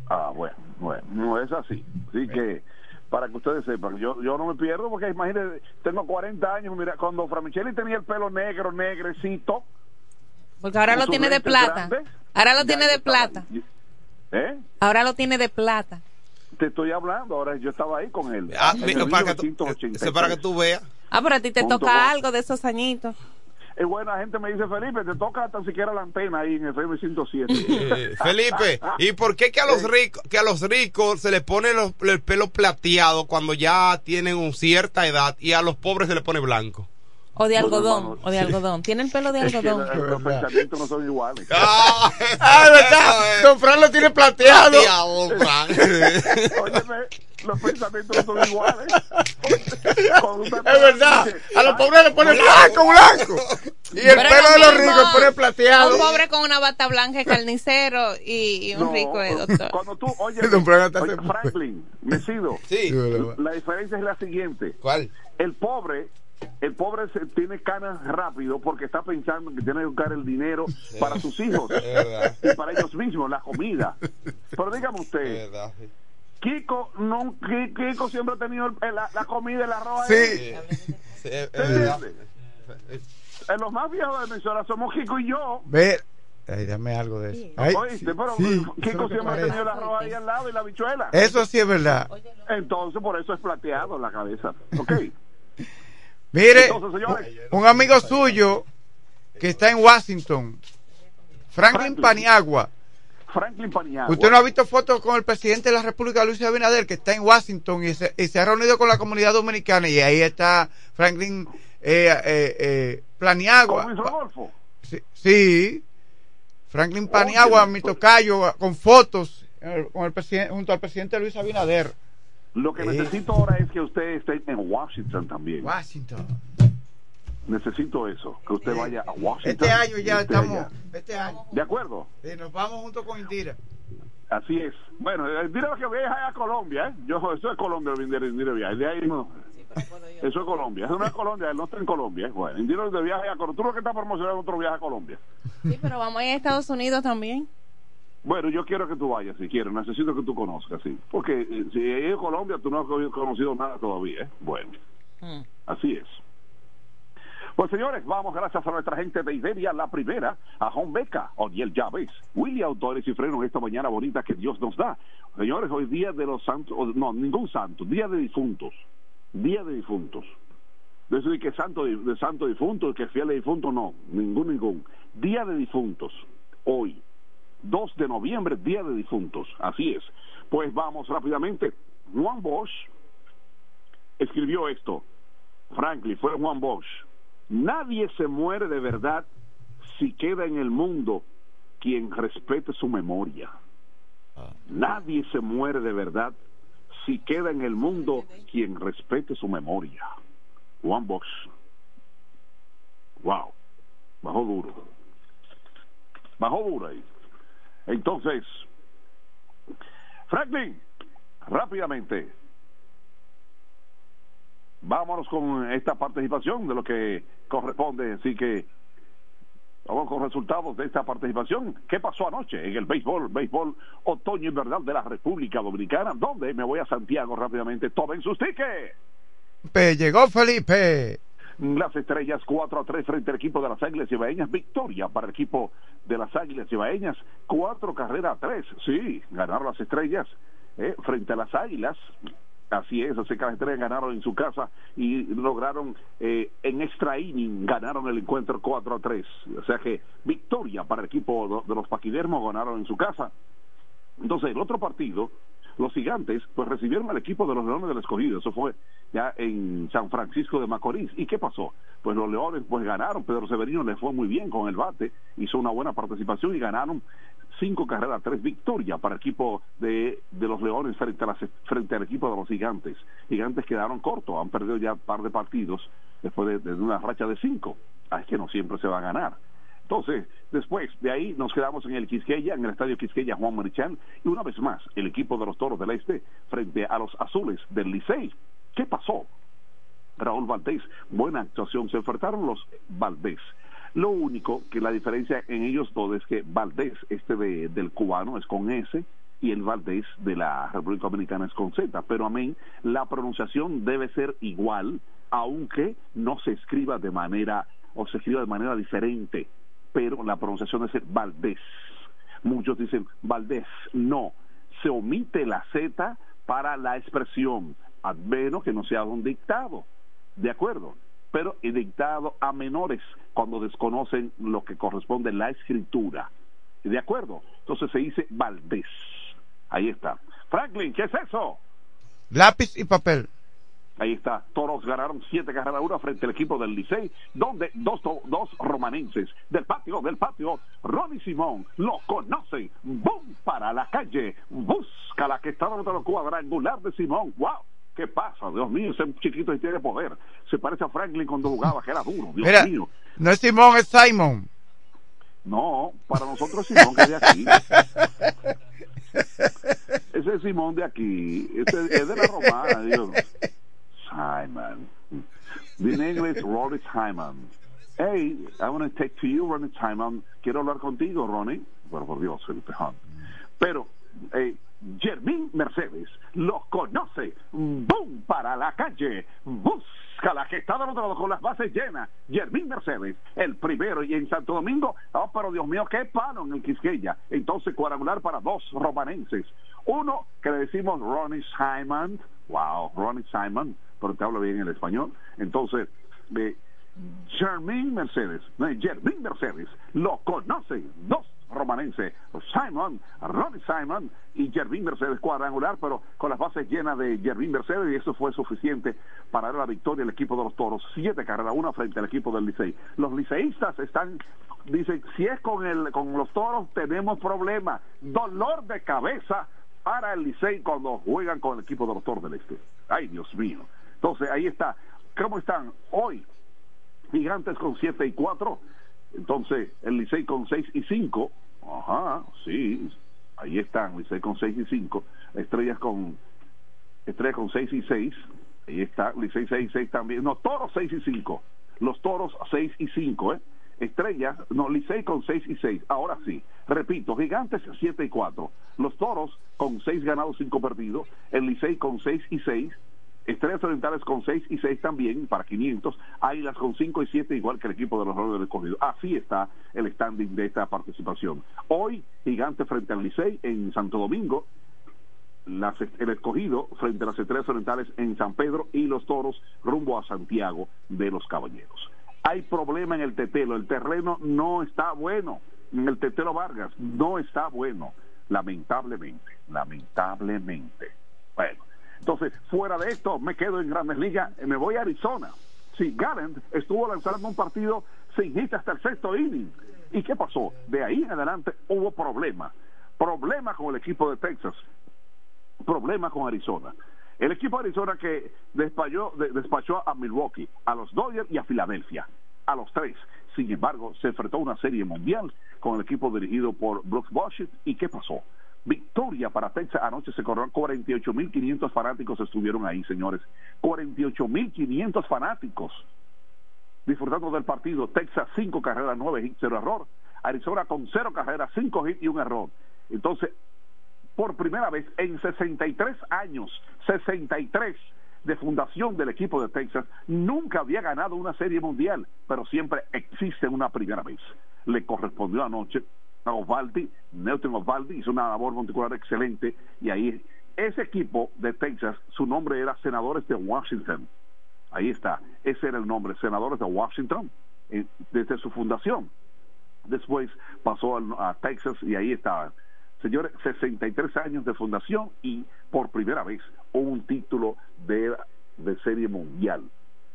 Ah, bueno, bueno, no es así. Así que, para que ustedes sepan, yo, yo no me pierdo porque imagínense, tengo 40 años, mira, cuando Framicheli tenía el pelo negro, negrecito. Porque ahora lo tiene de plata. grandes, Ahora lo tiene de plata. ¿Eh? Ahora lo tiene de plata. Te estoy hablando, ahora yo estaba ahí con él. Ah, mira, para que tú- 1983. eso para que tú veas. Ah, pero a ti te Punto toca algo de esos añitos. Es buena gente me dice, Felipe, te toca tan siquiera la antena ahí en FM 107. Eh, Felipe, ¿y por qué que a los ricos, que a los ricos se les pone los- el pelo plateado cuando ya tienen un cierta edad y a los pobres se les pone blanco? O de algodón, o de sí. algodón. Tiene el pelo de Es que algodón. los pensamientos no son iguales. Ah, Ah, es verdad. Don Fran lo tiene plateado. Óyeme, los pensamientos no son iguales. Es verdad. A los "Ay, pobres le ponen blanco, blanco. Y el Pero pelo es de lo los ricos pone plateado. Un pobre con una bata blanca de carnicero y, y un no, rico de doctor. Cuando tú, oye, Don Fran oye, Franklin, Mesido, Sí. la diferencia es la siguiente. ¿Cuál? El pobre, el pobre se, tiene canas rápido porque está pensando que tiene que buscar el dinero para sus hijos y para ellos mismos, la comida. Pero dígame usted. Kiko, no, Ki- Kiko siempre ha tenido la, la comida, el arroz. Sí. ahí. Sí. En los más viejos de Venezuela somos Kiko y yo. Ve. Ay, dame algo de eso. Ay, Oíste, pero sí, Kiko siempre ha tenido el arroz ahí al lado y la bichuela. Eso sí es verdad. Entonces, por eso es plateado en la cabeza. ¿Ok? Mire, Entonces, señores, un amigo suyo que está en Washington, Franklin Franklin. Paniagua. Franklin Paniagua. ¿Usted no ha visto fotos con el presidente de la República, Luis Abinader, que está en Washington y se, y se ha reunido con la comunidad dominicana? Y ahí está Franklin eh, eh, eh, Paniagua. Sí, sí. Franklin Paniagua, Oye, mi pues- tocayo, con fotos eh, con el presidente, junto al presidente Luis Abinader. Lo que Sí. necesito ahora es que usted esté en Washington también. Washington. Necesito eso, que usted vaya a Washington. Este año y ya estamos. allá. Este año. ¿De acuerdo? Sí, nos vamos junto con Indira. Así es. Bueno, eh, dile que viaja a Colombia, ¿eh? Yo, eso es Colombia, Indira, Indira viaja. De ahí no. Eso es Colombia. Eso no es Colombia, él no está en Colombia. ¿eh? Bueno, Indira de viaje a Colombia. Tú lo que estás promocionando otro viaje a Colombia. Sí, pero vamos a ir a Estados Unidos también. Bueno, yo quiero que tú vayas si quieres, necesito que tú conozcas, sí. Porque eh, si es Colombia, tú no has conocido nada todavía, ¿eh? Bueno, mm. así es. Pues señores, vamos gracias a nuestra gente de Iberia, la primera, a Juan Beca, Odiel Llaves, Willy Autores y Frenos esta mañana bonita que Dios nos da. Señores, hoy día de los santos, no, ningún santo, día de difuntos, día de difuntos. De eso que santo, de santo difunto, que fiel de difunto, no, ningún, ningún. Día de difuntos, hoy, 2 de noviembre, día de difuntos, así es. Pues vamos rápidamente. Juan Bosch escribió esto, Franklin, fue Juan Bosch Nadie se muere de verdad si queda en el mundo quien respete su memoria. Nadie se muere de verdad si queda en el mundo quien respete su memoria. One Box. Wow. Bajó duro. Bajó duro ahí. Entonces, Franklin, rápidamente, vámonos con esta participación de lo que corresponde. Así que vamos con resultados de esta participación. ¿Qué pasó anoche en el béisbol, béisbol otoño invernal de la República Dominicana? ¿Dónde? Me voy a Santiago rápidamente. Tomen sus tickets. Llegó Felipe. Las estrellas 4 a 3 frente al equipo de las Águilas Ibaeñas. Victoria para el equipo de las Águilas Ibaeñas. Cuatro carreras a tres. Sí, ganaron las estrellas eh, frente a las Águilas. Así es, así que las estrellas ganaron en su casa y lograron eh, en extra inning, ganaron el encuentro 4 a 3. O sea que victoria para el equipo de los Paquidermos, ganaron en su casa. Entonces, el otro partido, los gigantes, pues recibieron al equipo de los Leones del Escogido. Eso fue ya en San Francisco de Macorís. ¿Y qué pasó? Pues los Leones pues ganaron. Pedro Severino le fue muy bien con el bate, hizo una buena participación y ganaron cinco carreras, tres victorias para el equipo de, de los Leones frente, a frente al equipo de los Gigantes. Gigantes quedaron cortos, han perdido ya un par de partidos después de, una racha de cinco. Ah, es que no siempre se va a ganar. Entonces, después de ahí nos quedamos en el Quisqueya, en el estadio Quisqueya Juan Marichán, y una vez más, el equipo de los Toros del Este frente a los Azules del Licey. ¿Qué pasó? Raúl Valdés, buena actuación, se enfrentaron los Valdés lo único que la diferencia en ellos dos es que Valdés, este de, del cubano, es con S y el Valdés de la República Dominicana es con Z. Pero amén, la pronunciación debe ser igual, aunque no se escriba de manera o se escriba de manera diferente, pero la pronunciación ser Valdés. Muchos dicen Valdés, no, se omite la Z para la expresión, a menos que no sea un dictado. ¿De acuerdo? pero dictado a menores cuando desconocen lo que corresponde la escritura. ¿De acuerdo? Entonces se dice Valdés. Ahí está. Franklin, ¿qué es eso? Lápiz y papel. Ahí está. Toros ganaron siete carreras a una frente al equipo del Licey, donde dos, dos romanenses del patio, del patio, Ronnie Simón, lo conocen. ¡Bum! Para la calle. Busca la que está dando el cuadrangular de Simón. ¡Wow! ¿Qué pasa? Dios mío, ese chiquito y tiene poder. Se parece a Franklin cuando jugaba, que era duro. Dios mío. No es Simón, es Simon. No, para nosotros es Simón, que es de aquí. Ese es Simón de aquí. Ese es de la romana, Dios. Simon. The name Ronnie Simon. Hey, I want to take to you, Ronnie Simon. Quiero hablar contigo, Ronnie. Bueno, por Dios, Felipe Hunt. Pero, hey, Germín Mercedes lo conoce. ¡Boom! Para la calle. Busca la que está lado con las bases llenas. Germín Mercedes, el primero. Y en Santo Domingo, oh, pero Dios mío, qué palo en el Quisqueya. Entonces, cuadrangular para dos romanenses. Uno que le decimos Ronnie Simon. Wow, Ronnie Simon. Pero te hablo bien el español. Entonces, de Germín Mercedes. Germín Mercedes lo conocen. Dos romanense Simon, Ronnie Simon y Jervin Mercedes cuadrangular, pero con las bases llenas de Jervin Mercedes y eso fue suficiente para dar la victoria al equipo de los Toros. Siete carreras, una frente al equipo del Licey. Los liceístas están, dicen, si es con, el, con los Toros tenemos problemas, dolor de cabeza para el Licey cuando juegan con el equipo de los Toros del Este. Ay, Dios mío. Entonces, ahí está. ¿Cómo están hoy? Gigantes con siete y cuatro entonces, el Licey con 6 y 5, ajá, sí, ahí están, Licey con 6 y 5, Estrellas con Estrellas con 6 y 6, ahí está, Licey 6 y 6 también, no, Toros 6 y 5, los Toros 6 y 5, ¿eh? Estrellas, no, Licey con 6 y 6. Ahora sí, repito, Gigantes 7 y 4. Los Toros con 6 ganados, 5 perdidos. El Licey con 6 y 6. Estrellas Orientales con 6 y 6 también para 500. Águilas con 5 y 7, igual que el equipo de los Rojos del Escogido. Así está el standing de esta participación. Hoy, Gigantes frente al Licey en Santo Domingo. El escogido frente a las estrellas orientales en San Pedro y los toros rumbo a Santiago de los Caballeros hay problema en el tetelo, el terreno no está bueno, en el tetelo Vargas no está bueno, lamentablemente, lamentablemente. Bueno, entonces, fuera de esto, me quedo en Grandes Ligas, me voy a Arizona. Sí, Gallant estuvo lanzando un partido sin hit hasta el sexto inning. ¿Y qué pasó? De ahí en adelante hubo problemas. Problemas con el equipo de Texas. Problemas con Arizona. El equipo de Arizona que despachó, despachó a Milwaukee, a los Dodgers y a Filadelfia, a los tres. Sin embargo, se enfrentó a una serie mundial con el equipo dirigido por Brooks Washington. ¿Y qué pasó? Victoria para Texas. Anoche se corrieron 48.500 fanáticos estuvieron ahí, señores. 48.500 fanáticos disfrutando del partido. Texas, 5 carreras, 9 hits, 0 error. Arizona con 0 carreras, 5 hits y un error. Entonces, por primera vez en 63 años, 63 de fundación del equipo de Texas, nunca había ganado una serie mundial, pero siempre existe una primera vez. Le correspondió anoche Osvaldi, Nelson Osvaldi hizo una labor monticular excelente y ahí ese equipo de Texas, su nombre era Senadores de Washington. Ahí está, ese era el nombre, Senadores de Washington, eh, desde su fundación. Después pasó a, Texas y ahí está Señores, 63 años de fundación y por primera vez un título de, de serie mundial.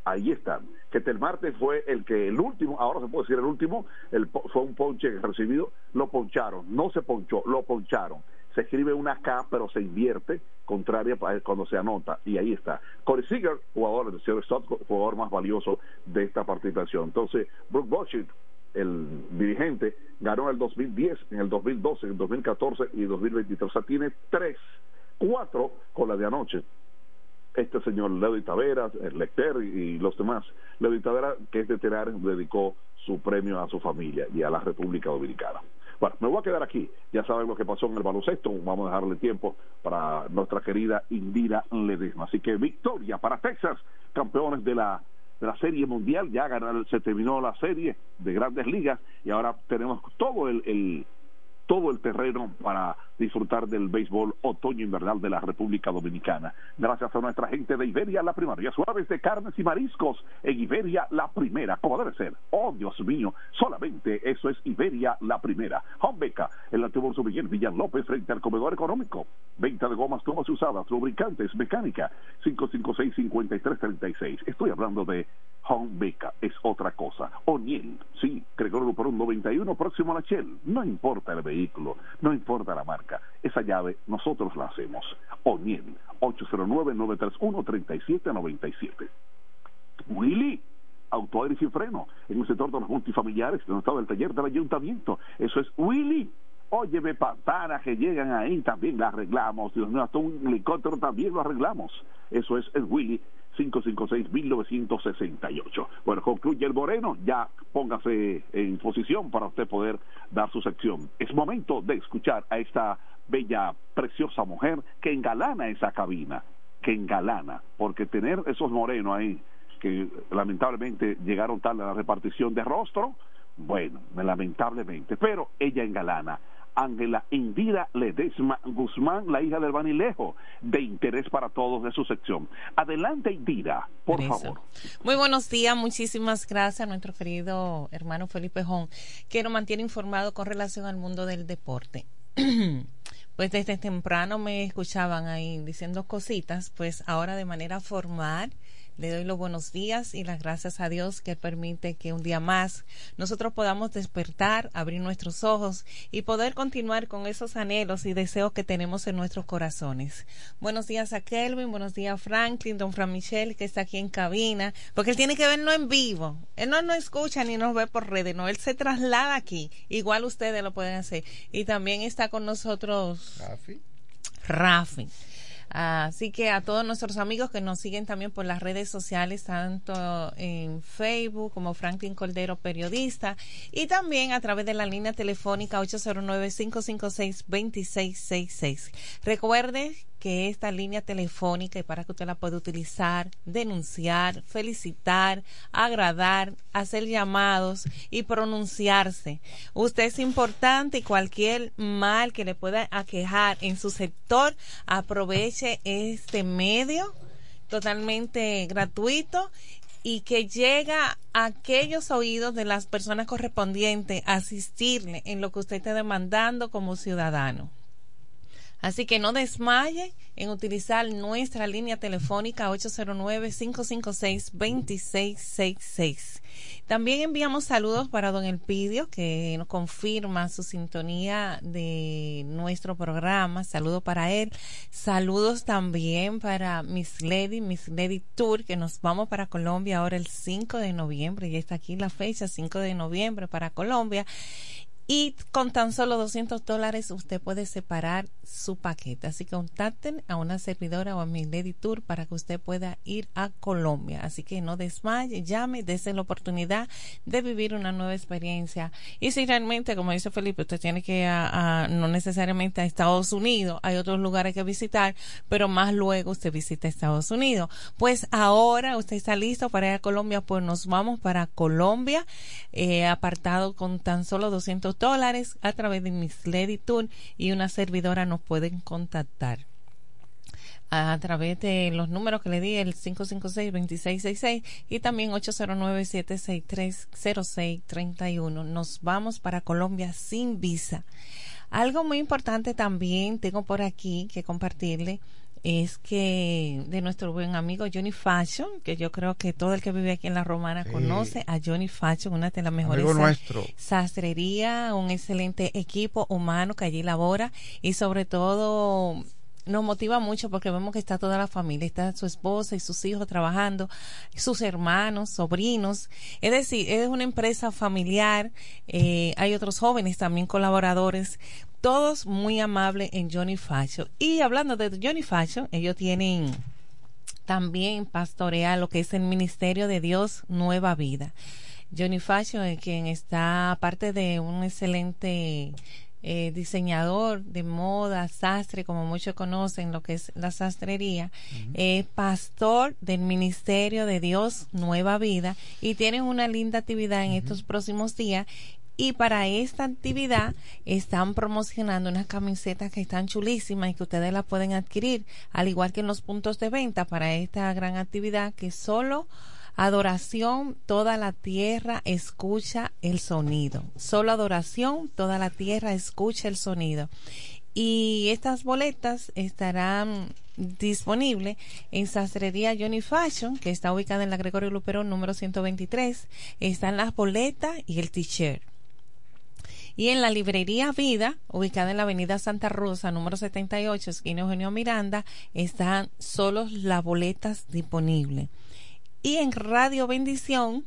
Ahí están. Que el martes fue el que el último, ahora se puede decir el último, el, fue un ponche recibido, lo poncharon, no se ponchó, lo poncharon. Se escribe una K, pero se invierte, contraria cuando se anota, y ahí está. Corey Seager, jugador del jugador más valioso de esta participación. Entonces, Brooke Boschett el dirigente, ganó en el 2010, en el 2012, en el 2014 y 2023. O sea, tiene tres, cuatro con la de anoche. Este señor Leo Taveras, el Lecter y los demás. Leo Taveras, que es de Tenar, dedicó su premio a su familia y a la República Dominicana. Bueno, me voy a quedar aquí. Ya saben lo que pasó en el baloncesto. Vamos a dejarle tiempo para nuestra querida Indira Ledesma. Así que victoria para Texas, campeones de la de la Serie Mundial, ya se terminó la serie de grandes ligas y ahora tenemos todo el, el todo el terreno para disfrutar del béisbol otoño-invernal de la República Dominicana. Gracias a nuestra gente de Iberia La Primera. Suaves de carnes y mariscos en Iberia La Primera, como debe ser. Oh, Dios mío, solamente eso es Iberia La Primera. Beca, el antiguo Miguel Villan López frente al comedor económico. Venta de gomas, tomas usadas, lubricantes, mecánica, 556-5336. Estoy hablando de Beca, es otra cosa. O'Neill, sí, Gregorio por un 91 próximo a la Shell. No importa el vehículo, no importa la marca esa llave nosotros la hacemos. O'Neill, 809-931-3797. Willy, autoaire sin freno, en un sector de los multifamiliares, donde estaba el taller del ayuntamiento. Eso es Willy. Óyeme, para que llegan ahí también la arreglamos. Dios hasta un helicóptero también lo arreglamos. Eso es el Willy 556-1968. Bueno, concluye el Moreno, ya póngase en posición para usted poder dar su sección. Es momento de escuchar a esta bella, preciosa mujer que engalana esa cabina, que engalana, porque tener esos morenos ahí, que lamentablemente llegaron tarde a la repartición de rostro, bueno, lamentablemente, pero ella engalana Ángela Indira Ledesma Guzmán, la hija del Banilejo, de interés para todos de su sección. Adelante, Indira, por favor. Muy buenos días, muchísimas gracias a nuestro querido hermano Felipe Jón, que nos mantiene informado con relación al mundo del deporte. pues desde temprano me escuchaban ahí diciendo cositas, pues ahora de manera formal le doy los buenos días y las gracias a Dios que permite que un día más nosotros podamos despertar, abrir nuestros ojos y poder continuar con esos anhelos y deseos que tenemos en nuestros corazones. Buenos días a Kelvin, buenos días a Franklin, don Fran Michel, que está aquí en cabina, porque él tiene que vernos en vivo. Él no nos escucha ni nos ve por redes, no, él se traslada aquí. Igual ustedes lo pueden hacer. Y también está con nosotros Rafi. Rafi. Así que a todos nuestros amigos que nos siguen también por las redes sociales, tanto en Facebook como Franklin Cordero Periodista, y también a través de la línea telefónica 809-556-2666. Recuerde que esta línea telefónica y para que usted la pueda utilizar, denunciar, felicitar, agradar, hacer llamados y pronunciarse. Usted es importante y cualquier mal que le pueda aquejar en su sector, aproveche este medio totalmente gratuito y que llega a aquellos oídos de las personas correspondientes a asistirle en lo que usted esté demandando como ciudadano. Así que no desmaye en utilizar nuestra línea telefónica 809-556-2666. También enviamos saludos para don Elpidio, que nos confirma su sintonía de nuestro programa. Saludos para él. Saludos también para Miss Lady, Miss Lady Tour, que nos vamos para Colombia ahora el 5 de noviembre. Ya está aquí la fecha, 5 de noviembre para Colombia. Y con tan solo 200 dólares usted puede separar su paquete. Así que contacten a una servidora o a mi Lady Tour para que usted pueda ir a Colombia. Así que no desmaye, llame, dése la oportunidad de vivir una nueva experiencia. Y si realmente, como dice Felipe, usted tiene que ir a, no necesariamente a Estados Unidos, hay otros lugares que visitar, pero más luego usted visita Estados Unidos. Pues ahora usted está listo para ir a Colombia, pues nos vamos para Colombia, eh, apartado con tan solo 200 dólares a través de Miss Lady Tour y una servidora nos pueden contactar a través de los números que le di, el 556-2666 y también 809-763-0631. Nos vamos para Colombia sin visa. Algo muy importante también tengo por aquí que compartirle es que de nuestro buen amigo Johnny Fashion, que yo creo que todo el que vive aquí en la Romana conoce a Johnny Fashion, una de las mejores sastrería, un excelente equipo humano que allí labora y sobre todo nos motiva mucho porque vemos que está toda la familia, está su esposa y sus hijos trabajando, sus hermanos, sobrinos. Es decir, es una empresa familiar, eh, hay otros jóvenes también colaboradores, todos muy amables en Johnny Fashion. Y hablando de Johnny Fashion, ellos tienen también pastorear lo que es el Ministerio de Dios Nueva Vida. Johnny Fashion, quien está parte de un excelente eh, diseñador de moda, sastre, como muchos conocen lo que es la sastrería, pastor del Ministerio de Dios Nueva Vida y tienen una linda actividad en estos próximos días y para esta actividad están promocionando unas camisetas que están chulísimas y que ustedes las pueden adquirir, al igual que en los puntos de venta para esta gran actividad que solo Adoración, toda la tierra escucha el sonido. Solo adoración, toda la tierra escucha el sonido. Y estas boletas estarán disponibles en Sastrería Johnny Fashion, que está ubicada en la Gregorio Luperón número 123. Están las boletas y el t-shirt. Y en la librería Vida, ubicada en la avenida Santa Rosa, número 78, esquina Eugenio Miranda, están solo las boletas disponibles. Y en Radio Bendición,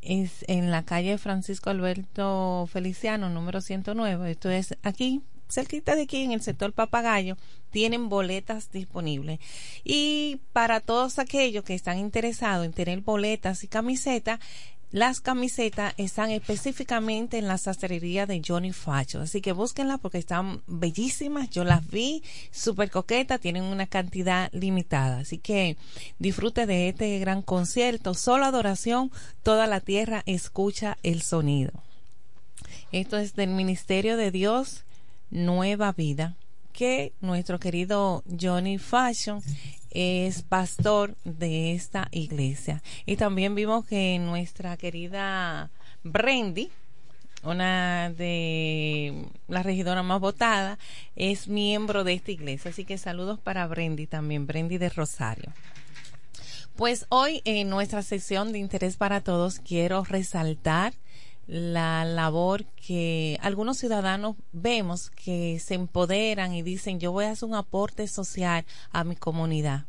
es en la calle Francisco Alberto Feliciano, número 109. Esto es aquí, cerquita de aquí, en el sector Papagayo, tienen boletas disponibles. Y para todos aquellos que están interesados en tener boletas y camisetas, las camisetas están específicamente en la sastrería de Johnny Facho, así que búsquenlas porque están bellísimas. Yo las vi, súper coquetas, tienen una cantidad limitada. Así que disfrute de este gran concierto. Solo adoración, toda la tierra escucha el sonido. Esto es del Ministerio de Dios, Nueva Vida que nuestro querido Johnny Fashion es pastor de esta iglesia. Y también vimos que nuestra querida Brandy, una de las regidoras más votadas, es miembro de esta iglesia. Así que saludos para Brandy también, Brandy de Rosario. Pues hoy en nuestra sección de interés para todos quiero resaltar la labor que algunos ciudadanos vemos que se empoderan y dicen yo voy a hacer un aporte social a mi comunidad.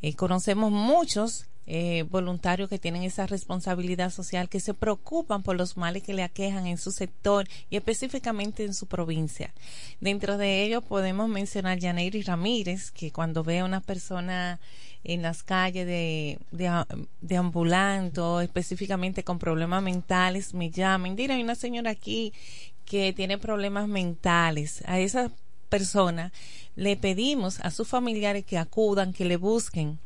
Eh, conocemos muchos eh, voluntarios que tienen esa responsabilidad social, que se preocupan por los males que le aquejan en su sector y específicamente en su provincia. Dentro de ellos podemos mencionar Yaneiri Ramírez, que cuando ve a una persona en las calles de, de, ambulando, específicamente con problemas mentales, me llaman. Mira, hay una señora aquí que tiene problemas mentales. A esa persona le pedimos a sus familiares que acudan, que le busquen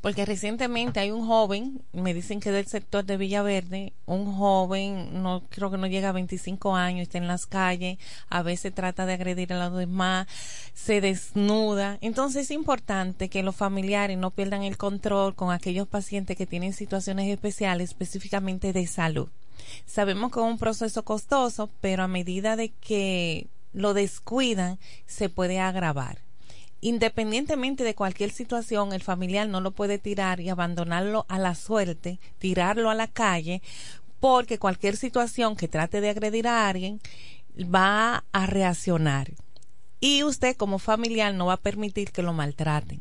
porque recientemente hay un joven, me dicen que del sector de Villaverde, un joven, no creo que no llega a 25 años, está en las calles, a veces trata de agredir a los demás, se desnuda. Entonces es importante que los familiares no pierdan el control con aquellos pacientes que tienen situaciones especiales, específicamente de salud. Sabemos que es un proceso costoso, pero a medida de que lo descuidan, se puede agravar independientemente de cualquier situación, el familiar no lo puede tirar y abandonarlo a la suerte, tirarlo a la calle, porque cualquier situación que trate de agredir a alguien va a reaccionar. Y usted como familiar no va a permitir que lo maltraten.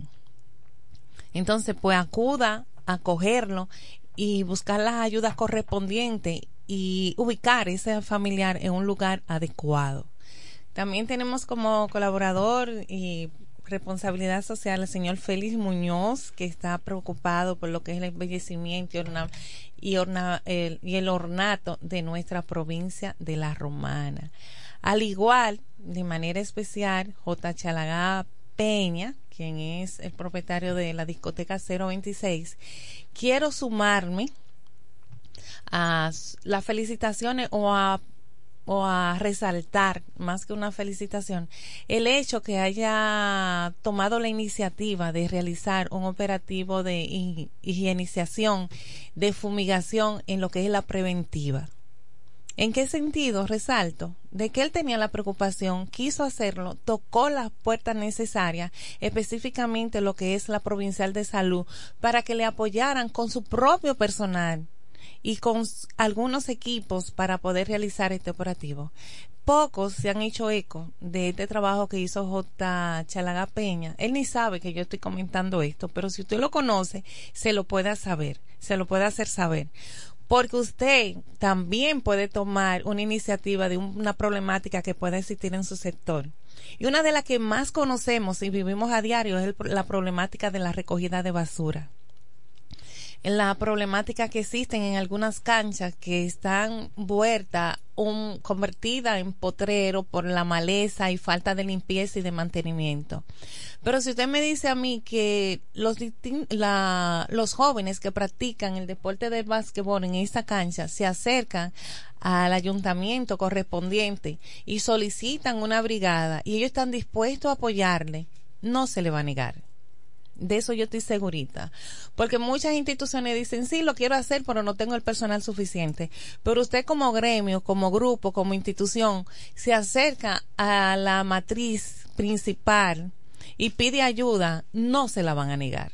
Entonces, pues acuda a cogerlo y buscar las ayudas correspondientes y ubicar ese familiar en un lugar adecuado. También tenemos como colaborador y responsabilidad social el señor Félix Muñoz, que está preocupado por lo que es el embellecimiento y, el, y el ornato de nuestra provincia de La Romana. Al igual, de manera especial, J. Chalagá Peña, quien es el propietario de la discoteca 026, quiero sumarme a las felicitaciones o a o a resaltar, más que una felicitación, el hecho que haya tomado la iniciativa de realizar un operativo de higienización, de fumigación en lo que es la preventiva. ¿En qué sentido? Resalto, de que él tenía la preocupación, quiso hacerlo, tocó las puertas necesarias, específicamente lo que es la provincial de salud, para que le apoyaran con su propio personal y con algunos equipos para poder realizar este operativo. Pocos se han hecho eco de este trabajo que hizo J. Chalaga Peña. Él ni sabe que yo estoy comentando esto, pero si usted lo conoce, se lo puede saber, se lo puede hacer saber porque usted también puede tomar una iniciativa de una problemática que pueda existir en su sector. Y una de las que más conocemos y vivimos a diario es la problemática de la recogida de basura la problemática que existen en algunas canchas que están vueltas un, convertida en potrero por la maleza y falta de limpieza y de mantenimiento. Pero si usted me dice a mí que los, la, los jóvenes que practican el deporte del básquetbol en esta cancha se acercan al ayuntamiento correspondiente y solicitan una brigada y ellos están dispuestos a apoyarle, no se le va a negar. De eso yo estoy segurita. Porque muchas instituciones dicen, sí, lo quiero hacer, pero no tengo el personal suficiente. Pero usted como gremio, como grupo, como institución, se acerca a la matriz principal y pide ayuda, no se la van a negar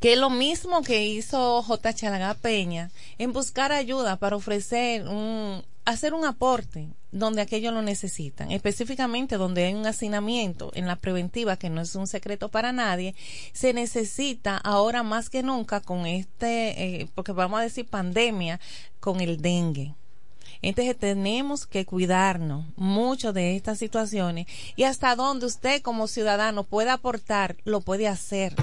que es lo mismo que hizo J. Chalaga Peña en buscar ayuda para ofrecer un, hacer un aporte donde aquellos lo necesitan, específicamente donde hay un hacinamiento en la preventiva, que no es un secreto para nadie, se necesita ahora más que nunca con este, eh, porque vamos a decir pandemia, con el dengue. Entonces tenemos que cuidarnos mucho de estas situaciones y hasta donde usted como ciudadano pueda aportar, lo puede hacer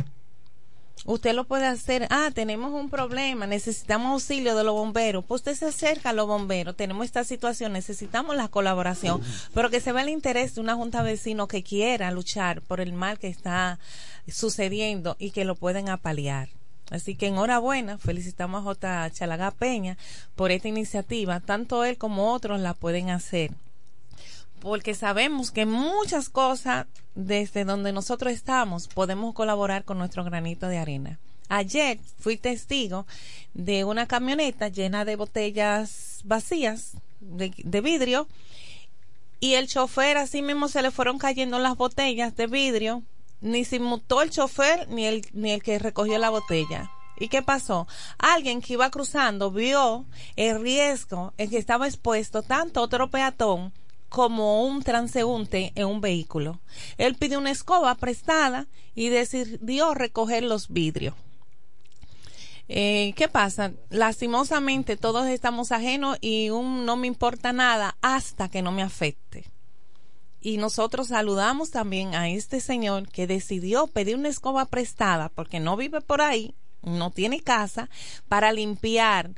Usted lo puede hacer. Ah, tenemos un problema, necesitamos auxilio de los bomberos. Pues usted se acerca a los bomberos. Tenemos esta situación, necesitamos la colaboración. Pero que se vea el interés de una junta de vecinos que quiera luchar por el mal que está sucediendo y que lo pueden apalear. Así que enhorabuena, felicitamos a J. Chalaga Peña por esta iniciativa. Tanto él como otros la pueden hacer porque sabemos que muchas cosas desde donde nosotros estamos podemos colaborar con nuestro granito de arena. Ayer fui testigo de una camioneta llena de botellas vacías de, vidrio y el chofer así mismo se le fueron cayendo las botellas de vidrio, ni se mutó el chofer ni el, ni el que recogió la botella. ¿Y qué pasó? Alguien que iba cruzando vio el riesgo en que estaba expuesto tanto otro peatón como un transeúnte en un vehículo. Él pidió una escoba prestada y decidió recoger los vidrios. Eh, ¿Qué pasa? Lastimosamente todos estamos ajenos y un no me importa nada hasta que no me afecte. Y nosotros saludamos también a este señor que decidió pedir una escoba prestada porque no vive por ahí, no tiene casa, para limpiar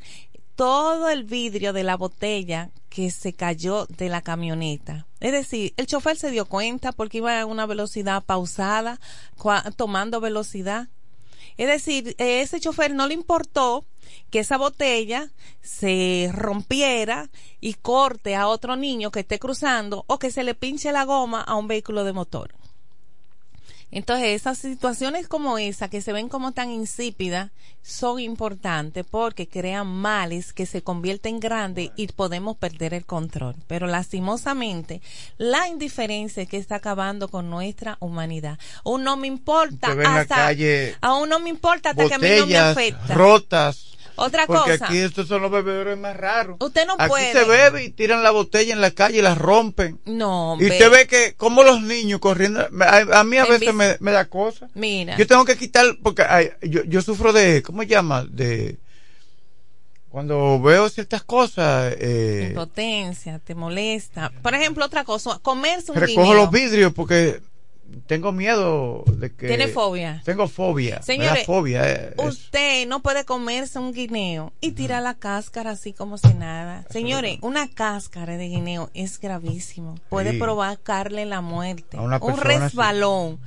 todo el vidrio de la botella que se cayó de la camioneta. Es decir, el chofer se dio cuenta porque iba a una velocidad pausada, tomando velocidad. Es decir, ese chofer no le importó que esa botella se rompiera y corte a otro niño que esté cruzando o que se le pinche la goma a un vehículo de motor. Entonces, esas situaciones como esa, que se ven como tan insípidas, son importantes porque crean males que se convierten en grandes y podemos perder el control. Pero lastimosamente, la indiferencia es que está acabando con nuestra humanidad. Aún no me importa hasta, aún no me importa hasta que a mí no me afecta. rotas, otra Porque cosa. aquí estos son los bebedores más raros. Usted no aquí puede. se bebe y tiran la botella en la calle y la rompen. No, Y usted ve que, como los niños corriendo, a, a mí a En veces me, me da cosa. Mira. Yo tengo que quitar, porque ay, yo, yo sufro de, ¿cómo se llama? De, cuando veo ciertas cosas, eh, Impotencia, te molesta. Por ejemplo, otra cosa, comerse un recojo guineo. los vidrios porque tengo miedo de que... Tiene fobia. Tengo fobia. Señores, fobia. eh. Usted no puede comerse un guineo y tirar la cáscara así como si nada. Señores, una cáscara de guineo es gravísimo. Puede Sí. provocarle la muerte. Un sí. resbalón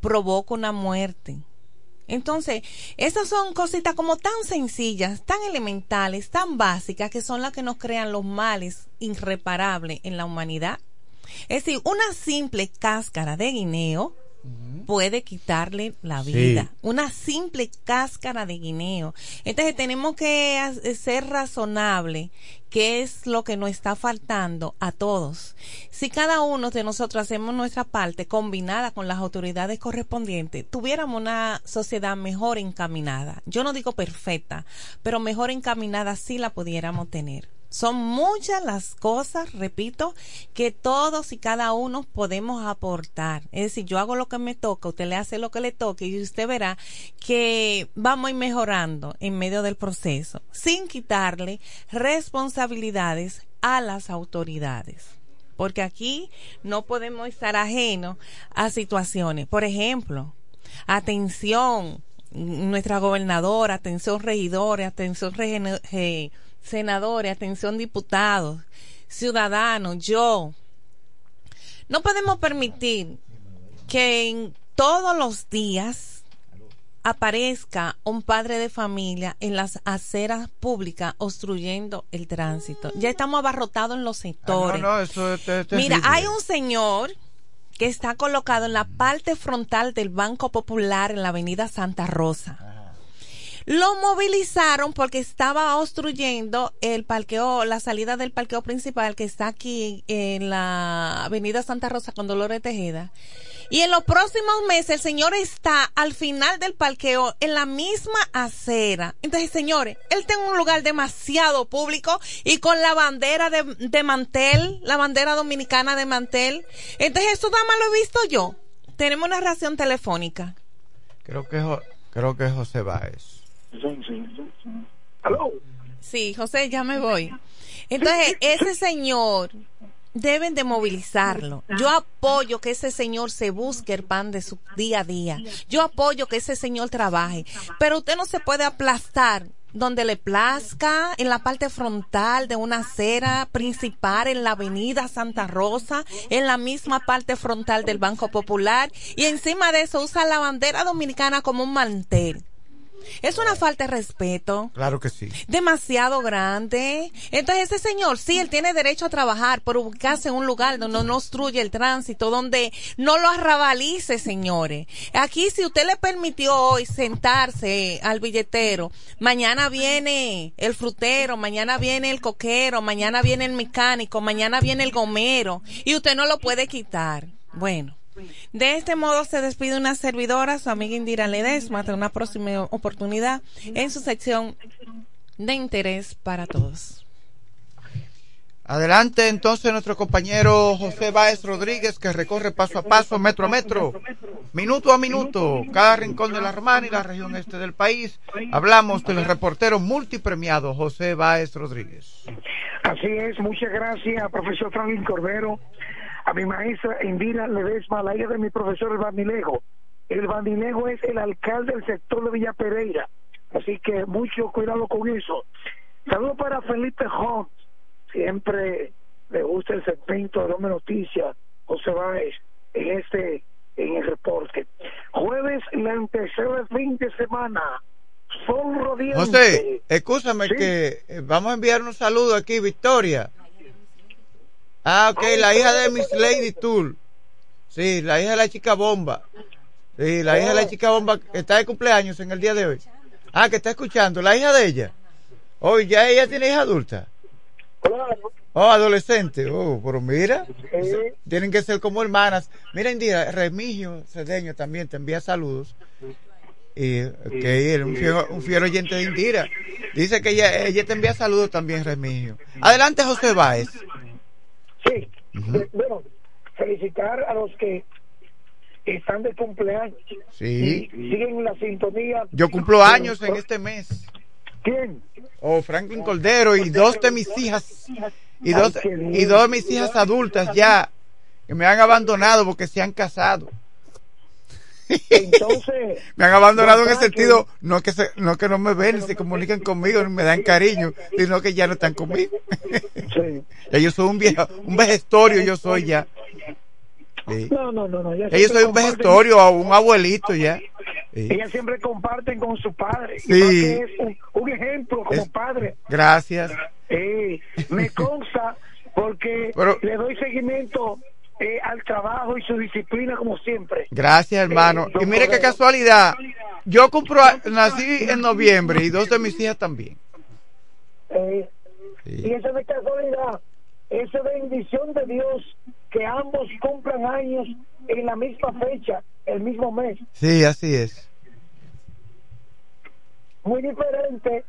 provoca una muerte. Entonces, esas son cositas como tan sencillas, tan elementales, tan básicas, que son las que nos crean los males irreparables en la humanidad. Es decir, una simple cáscara de guineo puede quitarle la Sí. vida. Una simple cáscara de guineo. Entonces tenemos que as- ser razonable qué es lo que nos está faltando a todos. Si cada uno de nosotros hacemos nuestra parte combinada con las autoridades correspondientes, tuviéramos una sociedad mejor encaminada. Yo no digo perfecta, pero mejor encaminada sí la pudiéramos tener. Son muchas las cosas, repito, que todos y cada uno podemos aportar. Es decir, yo hago lo que me toca, usted le hace lo que le toque y usted verá que vamos a ir mejorando en medio del proceso, sin quitarle responsabilidades a las autoridades. Porque aquí no podemos estar ajenos a situaciones. Por ejemplo, atención, nuestra gobernadora, atención regidores, atención eh, senadores, atención diputados, ciudadanos, yo. No podemos permitir que en todos los días aparezca un padre de familia en las aceras públicas obstruyendo el tránsito. Ya estamos abarrotados en los Ah, sectores. no, no, eso es, es Mira, hay un señor que está colocado en la parte frontal del Banco Popular en la Avenida Santa Rosa. Lo movilizaron porque estaba obstruyendo el parqueo, la salida del parqueo principal que está aquí en la Avenida Santa Rosa con Dolores Tejeda. Y en los próximos meses el señor está al final del parqueo en la misma acera. Entonces, señores, él tiene un lugar demasiado público y con la bandera de, mantel, la bandera dominicana de mantel. Entonces, eso más lo he visto yo. Tenemos una reacción telefónica. Creo que, creo que José Báez. Sí, José, ya me voy. Entonces, ese señor deben de movilizarlo. Yo apoyo que ese señor se busque el pan de su día a día. Yo apoyo que ese señor trabaje. Pero usted no se puede aplastar donde le plazca, en la parte frontal de una acera principal, en la avenida Santa Rosa, en la misma parte frontal del Banco Popular, y encima de eso usa la bandera dominicana como un mantel. Es una falta de respeto Claro que sí. demasiado grande. Entonces ese señor, sí, él tiene derecho a trabajar, por ubicarse en un lugar donde no obstruye el tránsito, donde no lo arrabalice, señores. Aquí, si usted le permitió hoy sentarse al billetero, mañana viene el frutero, mañana viene el coquero, mañana viene el mecánico, mañana viene el gomero, y usted no lo puede quitar. Bueno. De este modo se despide una servidora, su amiga Indira Ledesma, hasta una próxima oportunidad en su sección de interés para todos. Adelante entonces nuestro compañero José Báez Rodríguez que recorre paso a paso, metro a metro, minuto a minuto, cada rincón de la Romana y la región este del país. Hablamos del reportero multipremiado José Báez Rodríguez. Así es, muchas gracias, profesor Franklin Cordero, a mi maestra Indira Ledesma, la hija de mi profesor el Bandilejo. El Bandilejo es el alcalde del sector de Villa Pereira, así que mucho cuidado con eso. Saludos para Felipe Hunt, siempre le gusta el segmento de Hombre Noticias, José Báez, en este, en el reporte. Jueves, la antecesora fin de semana. Sol radiante. José, escúchame Sí. que eh, vamos a enviar un saludo aquí, Victoria. Ah, ok, la hija de Miss Lady Tool. Sí, la hija de la chica bomba. Sí, la hija de la chica bomba que está de cumpleaños en el día de hoy. Ah, que está escuchando, la hija de ella. Oh, ya ella tiene hija adulta. Oh, adolescente. Oh, pero mira, tienen que ser como hermanas. Mira, Indira, Remigio Cedeño también te envía saludos. Y que él, un fiel, un fiel oyente de Indira. Dice que ella, ella te envía saludos también, Remigio. Adelante, José Báez. Sí, Eh, bueno, felicitar a los que están de cumpleaños. Sí. Y siguen la sintonía. Yo cumplo años en este mes. ¿Quién? Oh, Franklin Cordero y dos de mis hijas. Y dos, y dos de mis hijas adultas ya. Que me han abandonado porque se han casado. Entonces. Me han abandonado en el sentido, no que se, no que no me ven, se comunican conmigo, me dan cariño, sino que ya no están conmigo. ya yo soy un viejo, un vejestorio yo soy ya. Sí. No, no, no, no. ya Ya soy un vejestorio o un abuelito ya. Sí. Ellas siempre comparten con su padre. Sí. Que es un, un ejemplo como Es- padre. Gracias. Eh, me consta porque Pero- le doy seguimiento eh, al trabajo y su disciplina como siempre. Gracias, hermano. Eh, Y mire qué casualidad. Yo compro, nací en noviembre y dos de mis hijas también. Eh, Sí. Y esa de casualidad, esa bendición de Dios que ambos cumplan años en la misma fecha, el mismo mes. Sí, así es. Muy diferente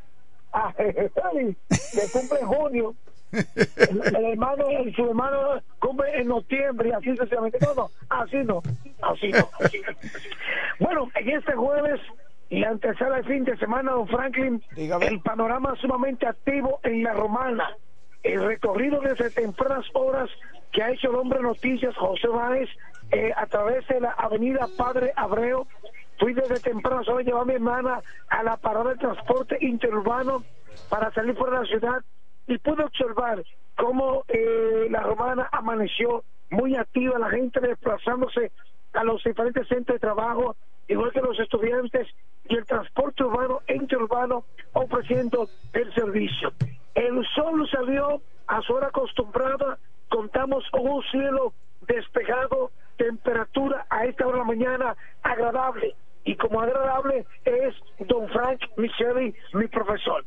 a Jerry, que cumple en junio. El, el hermano, su hermano cumple en noviembre y así sucesivamente. No, no, así no, así no. así no. Bueno, en este jueves y antesala el fin de semana, don Franklin, el panorama sumamente activo en la romana. El recorrido desde tempranas horas que ha hecho el hombre noticias José Báez eh, a través de la avenida Padre Abreu. Fui desde temprano horas, llevar a mi hermana a la parada de transporte interurbano para salir fuera de la ciudad y pude observar cómo eh, la romana amaneció muy activa, la gente desplazándose a los diferentes centros de trabajo, igual que los estudiantes y el transporte urbano e interurbano ofreciendo el servicio. El sol salió a su hora acostumbrada, contamos con un cielo despejado, temperatura a esta hora de la mañana agradable. Y como agradable es don Frank Micheli, mi profesor.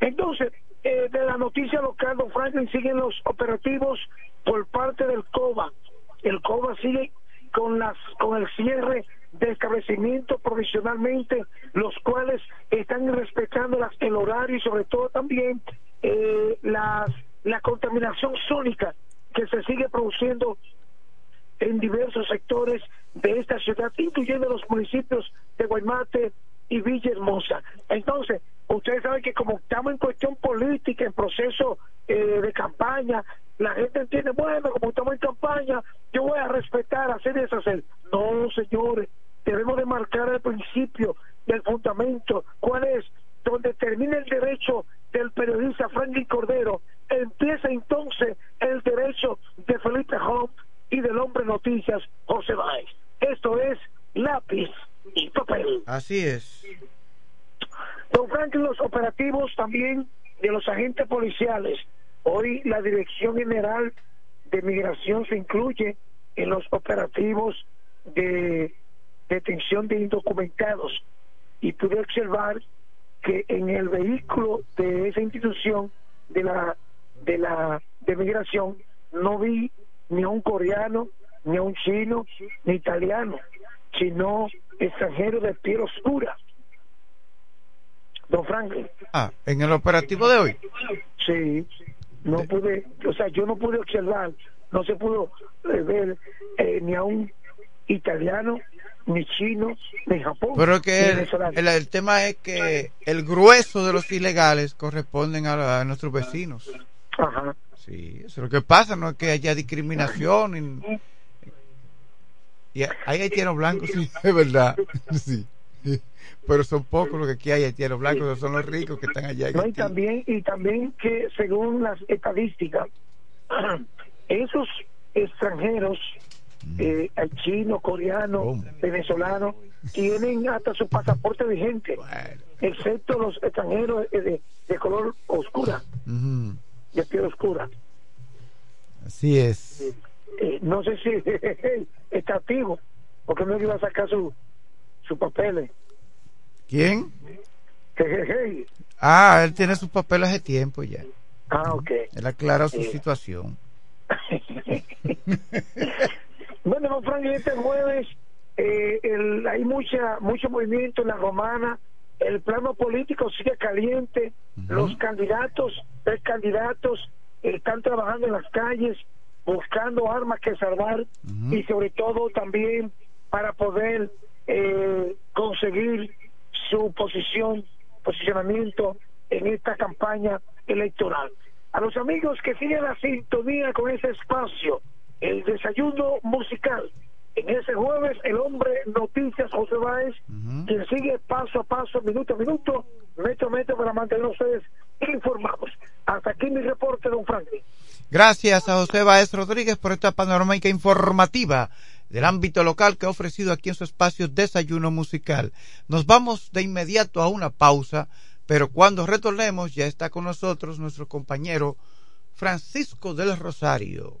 Entonces, eh, de la noticia local, don Franklin, siguen los operativos por parte del COBA. El COBA sigue con las con el cierre de establecimientos provisionalmente, los cuales están respetando las, el horario y sobre todo también eh, las, la contaminación sónica que se sigue produciendo en diversos sectores de esta ciudad, incluyendo los municipios de Guaymate y Villahermosa. Entonces, ustedes saben que como estamos en cuestión política, en proceso eh, de campaña, la gente entiende, bueno, como estamos en campaña, yo voy a respetar, hacer y deshacer. No, señores, debemos de marcar el principio del fundamento, cuál es, donde termina el derecho del periodista Franklin Cordero, empieza entonces el derecho de Felipe Home y del hombre noticias José Báez. Esto es lápiz y papel. Así es. Don Franklin, los operativos también de los agentes policiales. Hoy la Dirección General de Migración se incluye en los operativos de detención de indocumentados y pude observar que en el vehículo de esa institución de la de la de migración no vi ni a un coreano ni a un chino ni italiano sino extranjeros de piel oscura don Franklin Ah, en el operativo de hoy. sí no pude, o sea, yo no pude observar, no se pudo eh, ver eh, ni a un italiano, ni chino, ni Japón. Pero que el, el, tema es que el grueso de los ilegales corresponden a, nuestros vecinos. Ajá. Sí, eso es lo que pasa, no es que haya discriminación. Y, hay haitianos blancos, sí, es verdad. Sí. Pero son pocos los que aquí hay haitianos blancos, son los ricos que están allá. y también, y también que según las estadísticas, esos extranjeros eh, chino, coreano, venezolano, tienen hasta su pasaporte vigente, excepto los extranjeros de, color oscura, de piel oscura. Así es. Eh, no sé si está activo, porque no iba a sacar su, su papeles. ¿Quién? Ah, él tiene sus papeles de tiempo ya. Ah, ok. Él aclara su situación. Bueno, Frank, este jueves eh, hay mucha mucho movimiento en la romana. El plano político sigue caliente. Los candidatos, tres candidatos, están trabajando en las calles buscando armas que salvar y sobre todo también para poder eh, conseguir su posición, posicionamiento en esta campaña electoral. A los amigos que siguen la sintonía con ese espacio, el desayuno musical. En ese jueves, el hombre Noticias José Báez, quien sigue paso a paso, minuto a minuto, metro a metro para mantener ustedes informados. Hasta aquí mi reporte, don Franklin. Gracias a José Báez Rodríguez por esta panorámica informativa del ámbito local que ha ofrecido aquí en su espacio Desayuno Musical. Nos vamos de inmediato a una pausa, pero cuando retornemos ya está con nosotros nuestro compañero Francisco del Rosario.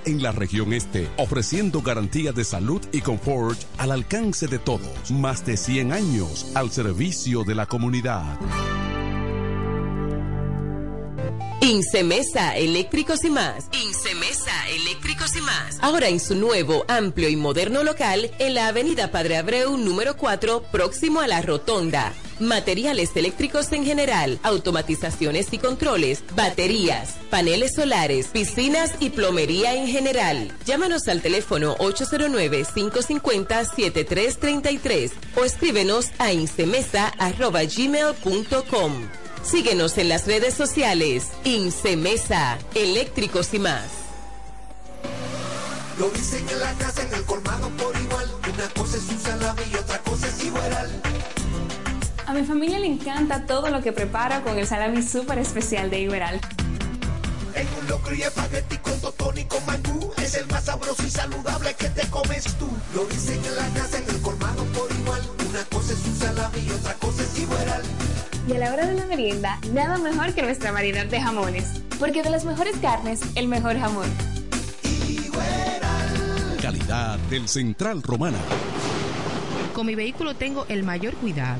en la región este, ofreciendo garantía de salud y confort al alcance de todos. Más de 100 años al servicio de la comunidad. Incemesa Eléctricos y más. Incemesa Eléctricos y más. Ahora en su nuevo, amplio y moderno local en la Avenida Padre Abreu número 4, próximo a la Rotonda. Materiales eléctricos en general, automatizaciones y controles, baterías, paneles solares, piscinas y plomería en general. Llámanos al teléfono 809-550-7333 o escríbenos a incemesa.gmail.com. Síguenos en las redes sociales. Incemesa, eléctricos y más. Lo dicen en la casa, en el colmado por igual. Una cosa es un salami y otra cosa es igual. A mi familia le encanta todo lo que preparo con el salami súper especial de Iberal. En un locro y espagueti con totón y con mangú Es el más sabroso y saludable que te comes tú Lo dicen en la casa, en el colmado por igual Una cosa es un salami y otra cosa es Iberal Y a la hora de la merienda, nada mejor que nuestra variedad de jamones Porque de las mejores carnes, el mejor jamón Calidad del Central Romana. Con mi vehículo tengo el mayor cuidado.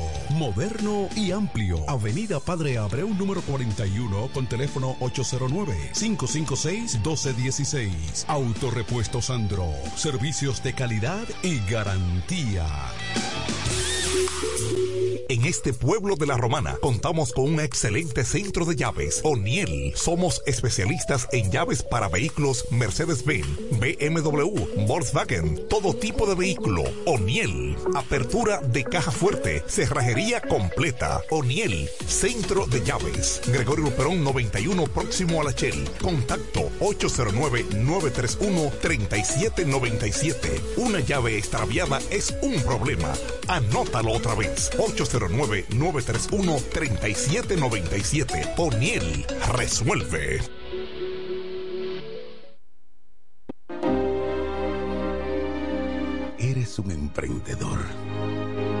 Moderno y amplio. Avenida Padre Abreu número 41 con teléfono 809-556-1216. Autorepuesto Sandro. Servicios de calidad y garantía. En este pueblo de la Romana contamos con un excelente centro de llaves. O'Neill. Somos especialistas en llaves para vehículos Mercedes-Benz, BMW, Volkswagen, todo tipo de vehículo. O'Neill. Apertura de caja fuerte, cerrajería completa. O'Neill. Centro de llaves. Gregorio Perón 91 próximo a la Shell. Contacto 809-931-3797. Una llave extraviada es un problema. Anótalo otra vez. 809-931-3797. O'Neill resuelve. Eres un emprendedor.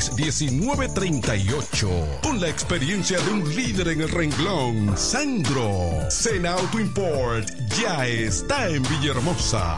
809-866-1938. Con la experiencia de un líder en el renglón, Sandro. Sena Auto Import ya está en Villahermosa.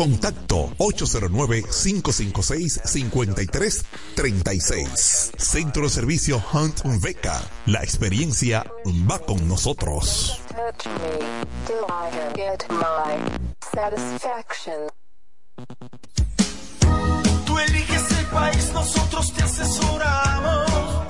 Contacto 809-556-5336. Centro de servicio Hunt Beca. La experiencia va con nosotros. Tú eliges el país, nosotros te asesoramos.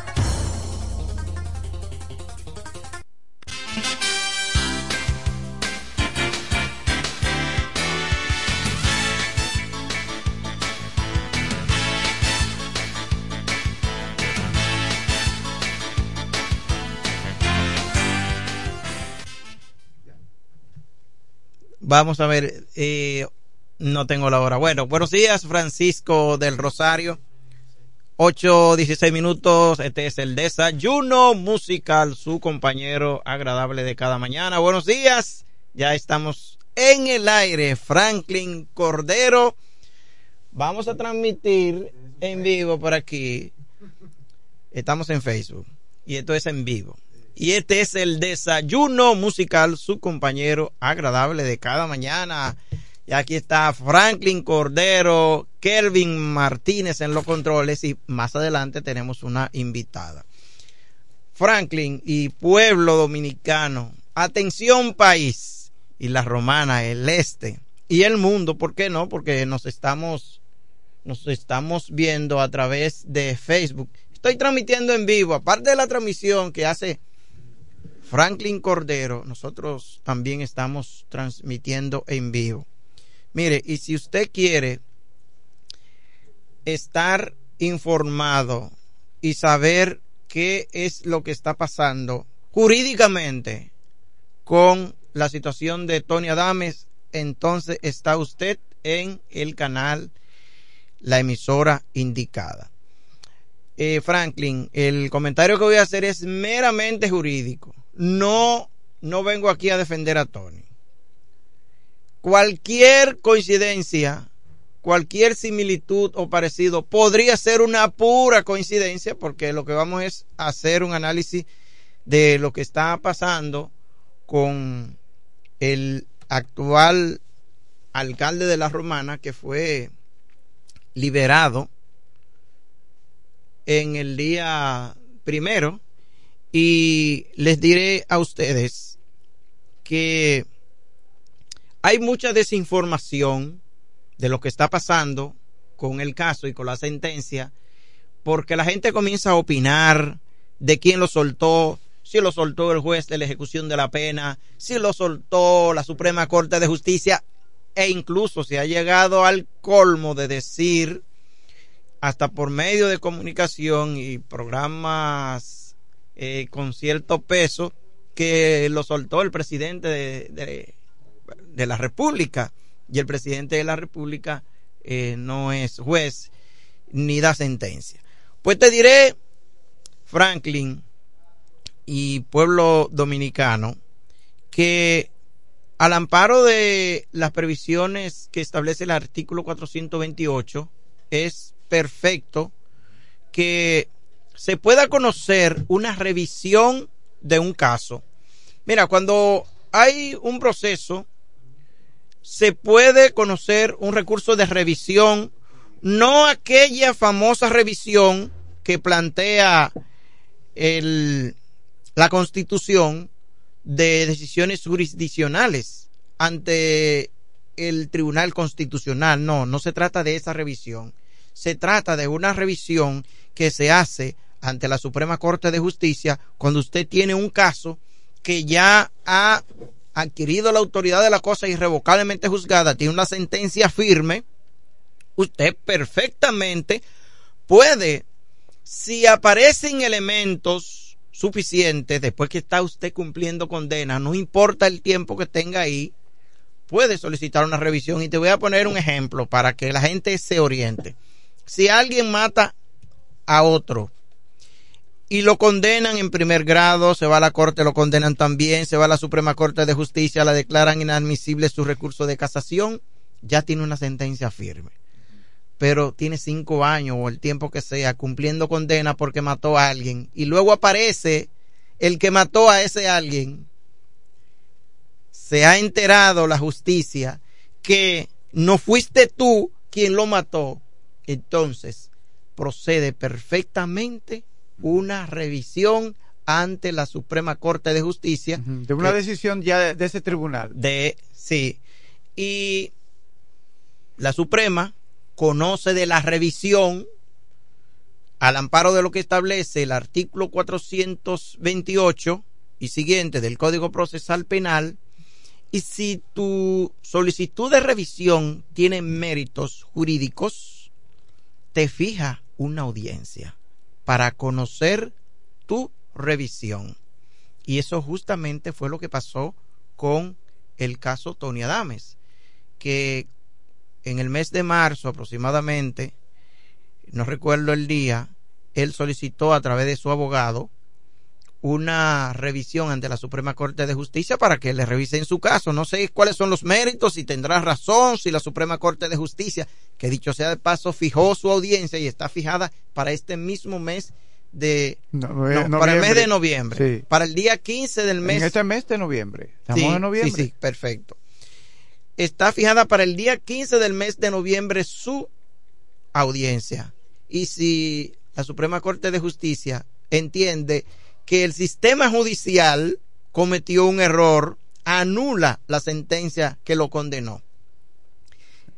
Vamos a ver, eh, no tengo la hora. Bueno, buenos días, Francisco del Rosario. 8, 16 minutos. Este es el desayuno musical, su compañero agradable de cada mañana. Buenos días, ya estamos en el aire. Franklin Cordero. Vamos a transmitir en vivo por aquí. Estamos en Facebook y esto es en vivo. Y este es el desayuno musical, su compañero agradable de cada mañana. Y aquí está Franklin Cordero, Kelvin Martínez en los controles y más adelante tenemos una invitada. Franklin y pueblo dominicano, atención país y la romana, el este y el mundo, ¿por qué no? Porque nos estamos nos estamos viendo a través de Facebook. Estoy transmitiendo en vivo, aparte de la transmisión que hace Franklin Cordero, nosotros también estamos transmitiendo en vivo. Mire, y si usted quiere estar informado y saber qué es lo que está pasando jurídicamente con la situación de Tony Adames, entonces está usted en el canal, la emisora indicada. Eh, Franklin, el comentario que voy a hacer es meramente jurídico. No, no vengo aquí a defender a Tony. Cualquier coincidencia, cualquier similitud o parecido podría ser una pura coincidencia porque lo que vamos es hacer un análisis de lo que está pasando con el actual alcalde de La Romana que fue liberado en el día primero y les diré a ustedes que hay mucha desinformación de lo que está pasando con el caso y con la sentencia porque la gente comienza a opinar de quién lo soltó, si lo soltó el juez de la ejecución de la pena, si lo soltó la Suprema Corte de Justicia, e incluso se ha llegado al colmo de decir, hasta por medio de comunicación y programas eh, con cierto peso, que lo soltó el presidente de, de, la República. Y el presidente de la República eh, no es juez ni da sentencia. Pues te diré, Franklin y pueblo dominicano, que al amparo de las previsiones que establece el artículo 428, es perfecto que se pueda conocer una revisión de un caso. Mira, cuando hay un proceso, se puede conocer un recurso de revisión no aquella famosa revisión que plantea el, la constitución de decisiones jurisdiccionales ante el Tribunal Constitucional. No, no se trata de esa revisión. Se trata de una revisión que se hace ante la Suprema Corte de Justicia cuando usted tiene un caso que ya ha adquirido la autoridad de la cosa irrevocablemente juzgada, tiene una sentencia firme, usted perfectamente puede, si aparecen elementos suficientes después que está usted cumpliendo condena, no importa el tiempo que tenga ahí, puede solicitar una revisión. Y te voy a poner un ejemplo para que la gente se oriente. Si alguien mata a otro y lo condenan en primer grado, se va a la corte, lo condenan también, se va a la Suprema Corte de Justicia, la declaran inadmisible su recurso de casación, ya tiene una sentencia firme. Pero tiene cinco años o el tiempo que sea cumpliendo condena porque mató a alguien. Y luego aparece el que mató a ese alguien, se ha enterado la justicia que no fuiste tú quien lo mató, entonces procede perfectamente una revisión ante la Suprema Corte de Justicia. De una decisión ya de, de ese tribunal. De, sí. Y la Suprema conoce de la revisión al amparo de lo que establece el artículo 428 y siguiente del Código Procesal Penal, y si tu solicitud de revisión tiene méritos jurídicos, te fija una audiencia para conocer tu revisión. Y eso justamente fue lo que pasó con el caso Tony Adames, que en el mes de marzo aproximadamente, no recuerdo el día, él solicitó a través de su abogado una revisión ante la Suprema Corte de Justicia para que le revisen su caso. No sé cuáles son los méritos, si tendrá razón, si la Suprema Corte de Justicia, que dicho sea de paso, fijó su audiencia y está fijada para este mismo mes de no, no, no, para el mes de noviembre, Sí. para el día 15 del mes. En este mes de noviembre. Estamos Sí, en noviembre. Sí, sí, perfecto. Está fijada para el día 15 del mes de noviembre su audiencia. Y si la Suprema Corte de Justicia entiende que el sistema judicial cometió un error, anula la sentencia que lo condenó.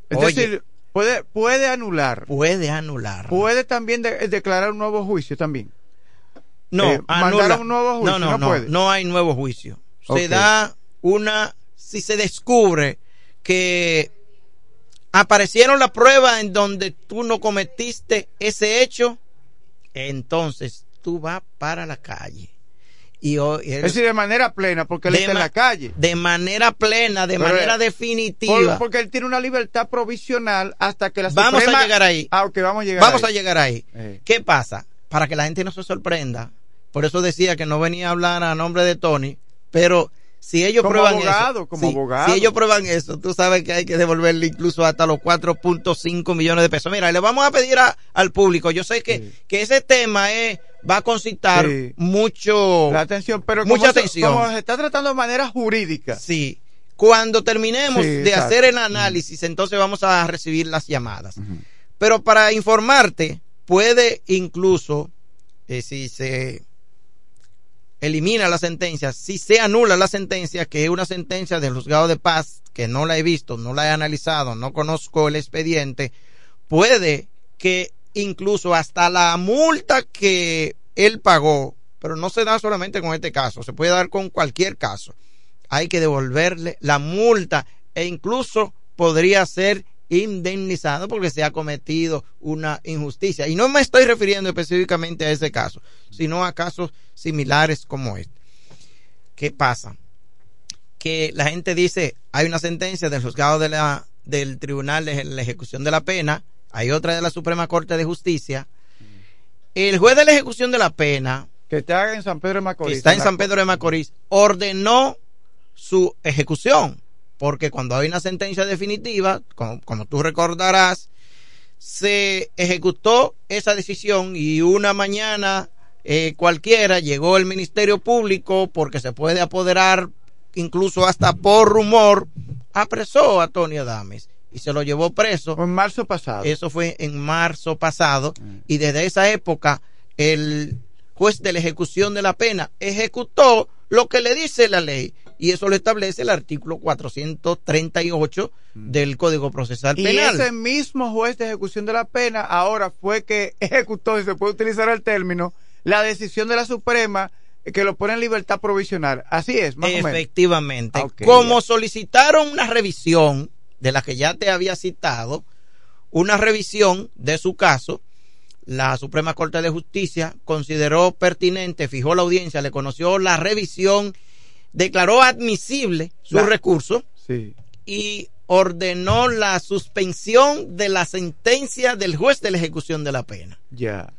Es Oye, decir, puede, puede anular. puede anular. Puede también de- declarar un nuevo juicio también. No, Eh, mandar un nuevo juicio, no, no, no no, puede. no hay nuevo juicio. Se da una, si se descubre que aparecieron las pruebas en donde tú no cometiste ese hecho, entonces tú vas para la calle. Y, ho- y Es decir, de manera plena, porque él está en la calle. de manera plena, de Pero, manera definitiva. Por- porque él tiene una libertad provisional hasta que la Vamos Suprema- a llegar ahí. Ah, vamos a llegar Vamos ahí. a llegar ahí. Eh. ¿Qué pasa? Para que la gente no se sorprenda. Por eso decía que no venía a hablar a nombre de Tony, pero si ellos Como prueban abogado, eso, como sí, abogado. si ellos prueban eso, tú sabes que hay que devolverle incluso hasta los 4.5 millones de pesos. Mira, le vamos a pedir a- al público. Yo sé que, que ese tema es, va a concitar Sí. mucho, La atención, pero mucha como se- atención. como se está tratando de manera jurídica. Sí. Cuando terminemos Sí, de exacto. hacer el análisis, entonces vamos a recibir las llamadas. Pero para informarte, puede incluso, eh, si se elimina la sentencia, si se anula la sentencia, que es una sentencia del juzgado de paz, que no la he visto, no la he analizado, no conozco el expediente, puede que incluso hasta la multa que él pagó, pero no se da solamente con este caso, se puede dar con cualquier caso. Hay que devolverle la multa e incluso podría ser indemnizado porque se ha cometido una injusticia. Y no me estoy refiriendo específicamente a ese caso, sino a casos similares como este. ¿Qué pasa? Que la gente dice, hay una sentencia del juzgado del Tribunal de la Ejecución de la Pena, hay otra de la Suprema Corte de Justicia. El juez de la ejecución de la pena, que está en San Pedro de Macorís, que está en San Pedro de Macorís, ordenó su ejecución, porque cuando hay una sentencia definitiva, como, como tú recordarás, se ejecutó esa decisión y una mañana eh, cualquiera llegó el Ministerio Público porque se puede apoderar incluso hasta por rumor, apresó a Tony Adames y se lo llevó preso. En marzo pasado. Eso fue en marzo pasado y desde esa época el juez de la ejecución de la pena ejecutó lo que le dice la ley y eso lo establece el artículo 438 del Código Procesal Y Penal. ese mismo juez de ejecución de la pena ahora fue que ejecutó, si se puede utilizar el término, la decisión de la Suprema que lo pone en libertad provisional. Así es, más o menos. Efectivamente. Ah, ok, Como solicitaron una revisión de la que ya te había citado, una revisión de su caso, la Suprema Corte de Justicia consideró pertinente, fijó la audiencia, le conoció la revisión, declaró admisible su La- recurso Sí. y ordenó la suspensión de la sentencia del juez de la ejecución de la pena. Ya.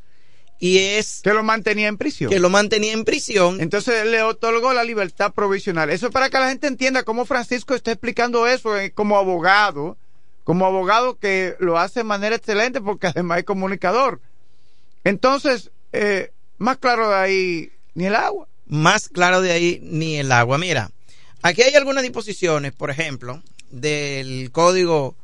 Y es que lo mantenía en prisión. Que lo mantenía en prisión. Entonces le otorgó la libertad provisional. Eso es para que la gente entienda cómo Francisco está explicando eso eh, como abogado, como abogado que lo hace de manera excelente porque además es comunicador. Entonces, eh, más claro de ahí, ni el agua. más claro de ahí ni el agua. Mira, aquí hay algunas disposiciones, por ejemplo, del código.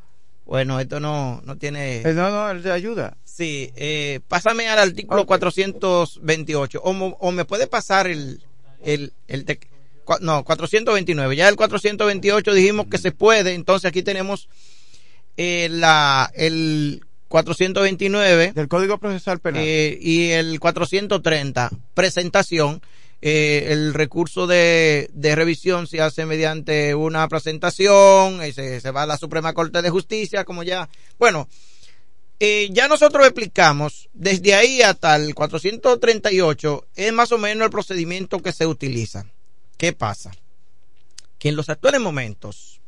Bueno, esto no, no tiene. Eh, no, no, él te ayuda. Sí, eh, pásame al artículo 428. O, o me puede pasar el. el, el cua- no, 429. Ya el 428 dijimos que se puede. Entonces aquí tenemos eh, la, el 429. Del Código Procesal Penal. Eh, y el 430, presentación. Eh, el recurso de, de revisión se hace mediante una presentación, eh, se, se va a la Suprema Corte de Justicia, como ya. Bueno, eh, ya nosotros explicamos, desde ahí hasta el 438, es más o menos el procedimiento que se utiliza. ¿Qué pasa? Que en los actuales momentos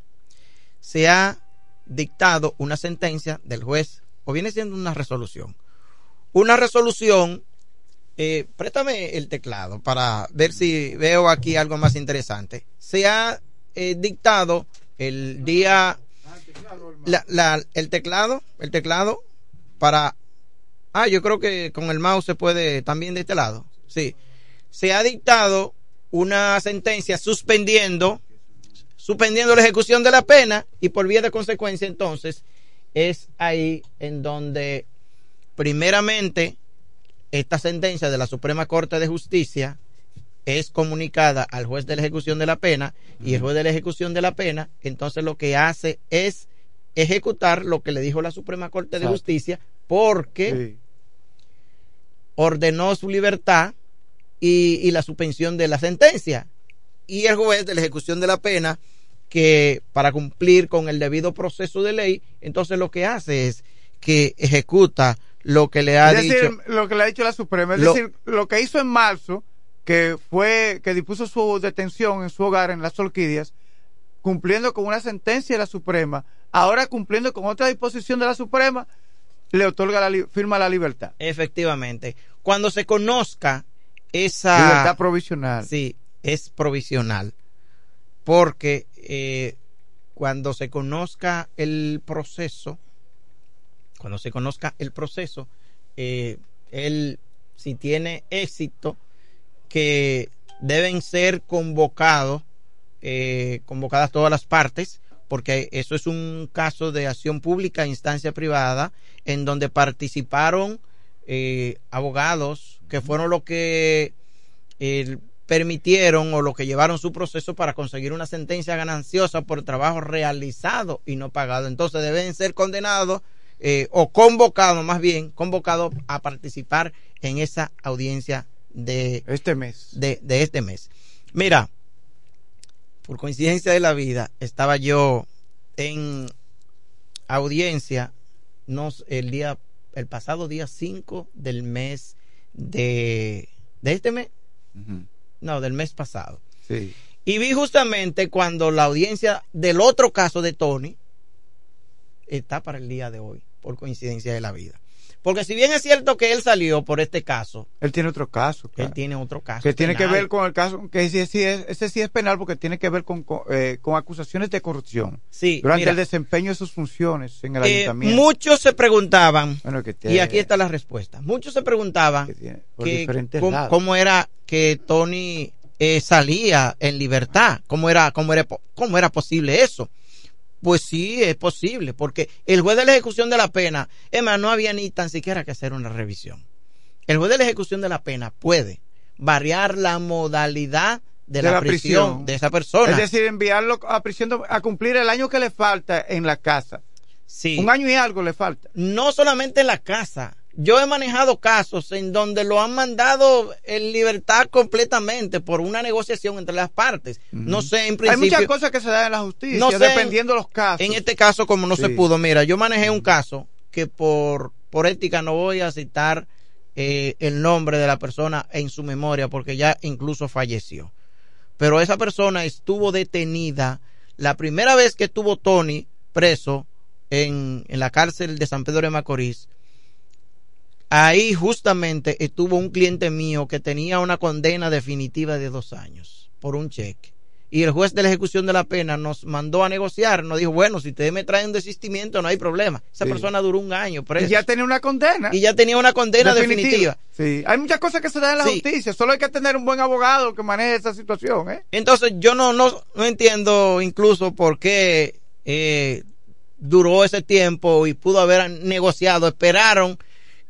se ha dictado una sentencia del juez, o viene siendo una resolución. Una resolución, eh, préstame el teclado para ver si veo aquí algo más interesante. Se ha eh, dictado el día, la- la- el teclado, el teclado para, ah, yo creo que con el mouse se puede también de este lado, sí. Se ha dictado una sentencia suspendiendo suspendiendo la ejecución de la pena y por vía de consecuencia entonces es ahí en donde primeramente esta sentencia de la Suprema Corte de Justicia es comunicada al juez de la ejecución de la pena y el juez de la ejecución de la pena entonces lo que hace es ejecutar lo que le dijo la Suprema Corte de Exacto. Justicia porque ordenó su libertad y, y la suspensión de la sentencia. Y el juez de la ejecución de la pena que para cumplir con el debido proceso de ley, entonces lo que hace es que ejecuta lo que le ha es decir, dicho. lo que le ha dicho la Suprema. Es Lo- decir, lo que hizo en marzo, que fue que dispuso su detención en su hogar en las Orquídeas, cumpliendo con una sentencia de la Suprema, ahora cumpliendo con otra disposición de la Suprema, le otorga la firma la libertad. Efectivamente. Cuando se conozca esa Libertad provisional. Sí, es provisional. Porque eh, cuando se conozca el proceso, cuando se conozca el proceso, eh, él, si tiene éxito, que deben ser convocados eh, convocadas todas las partes, porque eso es un caso de acción pública, instancia privada, en donde participaron eh, abogados que fueron los que eh, permitieron o lo que llevaron su proceso para conseguir una sentencia gananciosa por trabajo realizado y no pagado. Entonces deben ser condenados eh, o convocados, más bien, convocados a participar en esa audiencia de este mes. De, de este mes. Mira, por coincidencia de la vida, estaba yo en audiencia nos, el día el pasado día 5 del mes de de este mes no del mes pasado Sí. y vi justamente cuando la audiencia del otro caso de Tony está para el día de hoy por coincidencia de la vida porque si bien es cierto que él salió por este caso Él tiene otro caso. claro. él tiene otro caso que tiene que ver con el caso, que ese sí es, ese sí es penal porque tiene que ver con, con, eh, con acusaciones de corrupción. Sí, Durante mira. el desempeño de sus funciones en el Eh, ayuntamiento. muchos se preguntaban Bueno, que y aquí está la respuesta muchos se preguntaban que cómo, lados. cómo era que Tony eh, salía en libertad, cómo era, cómo era, cómo era posible eso. Pues sí, es posible, porque el juez de la ejecución de la pena, Emma, no había ni tan siquiera que hacer una revisión. El juez de la ejecución de la pena puede variar la modalidad de, la, prisión, de esa persona. Es decir, enviarlo a prisión a cumplir el año que le falta en la casa. Sí. Un año y algo le falta. no solamente en la casa. Yo he manejado casos en donde lo han mandado en libertad completamente por una negociación entre las partes. No sé, en Hay principio. muchas cosas que se dan en la justicia, No sé, dependiendo de los casos. En este caso, como no se pudo, mira, yo manejé un caso que por, por ética no voy a citar eh, el nombre de la persona en su memoria porque ya incluso falleció. Pero esa persona estuvo detenida la primera vez que estuvo Tony preso en, en la cárcel de San Pedro de Macorís. Ahí justamente estuvo un cliente mío que tenía una condena definitiva de dos años por un cheque. Y el juez de la ejecución de la pena nos mandó a negociar, nos dijo, bueno, si ustedes me traen un desistimiento no hay problema. Esa Sí. persona duró un año preso. Y ya tenía una condena. Y ya tenía una condena definitiva. Sí, hay muchas cosas que se dan en la Sí. justicia. Solo hay que tener un buen abogado que maneje esa situación, ¿eh? Entonces yo no, no, no entiendo incluso por qué eh, duró ese tiempo y pudo haber negociado. Esperaron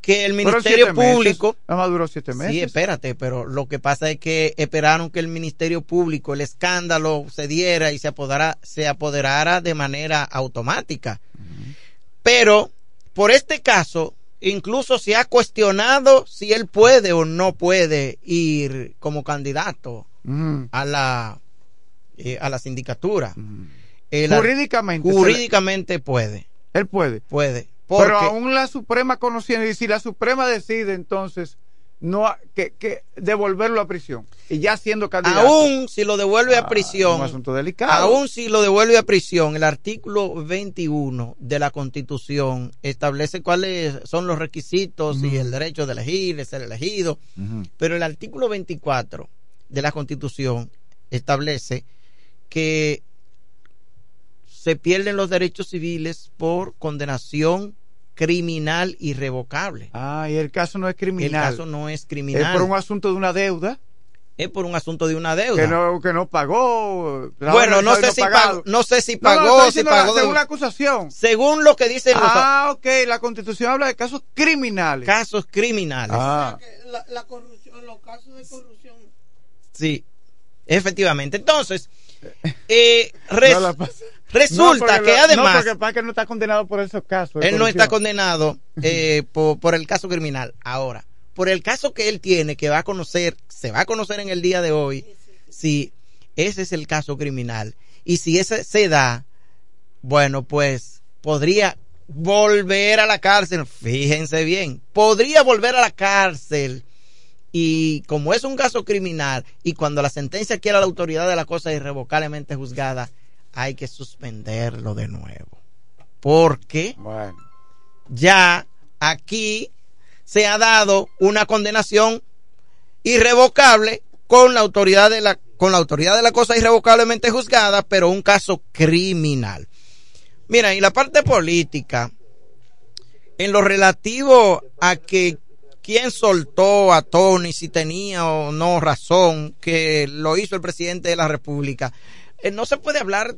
que el Ministerio meses. Público... Nada más duró siete meses. Sí, espérate, pero lo que pasa es que esperaron que el Ministerio Público, el escándalo se diera y se apoderara, se apoderara de manera automática. Pero por este caso, incluso se ha cuestionado si él puede o no puede ir como candidato a la eh, a la sindicatura. El Jurídicamente. jurídicamente puede, Él puede. puede. Pero aún la Suprema conociendo, y si la Suprema decide entonces no que, que devolverlo a prisión, y ya siendo candidato. Aún si lo devuelve a Ah, prisión, un asunto delicado. aún si lo devuelve a prisión, el artículo 21 de la Constitución establece cuáles son los requisitos y el derecho de elegir, de ser elegido, pero el artículo 24 de la Constitución establece que se pierden los derechos civiles por condenación criminal irrevocable. Ah, y el caso no es El criminal. caso no es criminal. Es por un asunto de una deuda. Es por un asunto de una deuda. Que no, que no pagó. Bueno, no sé si pagó, no sé si No, no, pagó, estoy si diciendo pagó la- de- según la acusación. según lo que dicen los Ah, ok, la constitución habla de casos criminales. casos criminales. Ah. La, la corrupción, los casos de corrupción. Sí, efectivamente. Entonces, eh, res- No la pasa. Resulta No, que además No, porque pasa que no está condenado por esos casos. él no está condenado eh, por, por el caso criminal. Ahora, por el caso que él tiene, que va a conocer, se va a conocer en el día de hoy, si ese es el caso criminal. Y si ese se da, bueno, pues podría volver a la cárcel. Fíjense bien, podría volver a la cárcel. Y como es un caso criminal y cuando la sentencia quiera la autoridad de la cosa irrevocablemente juzgada, hay que suspenderlo de nuevo. Porque Bueno. ya aquí se ha dado una condenación irrevocable con la autoridad de la con la autoridad de la cosa irrevocablemente juzgada, pero un caso criminal. Mira, y la parte política en lo relativo a que quién soltó a Tony, si tenía o no razón, que lo hizo el presidente de la República. Eh, no se puede hablar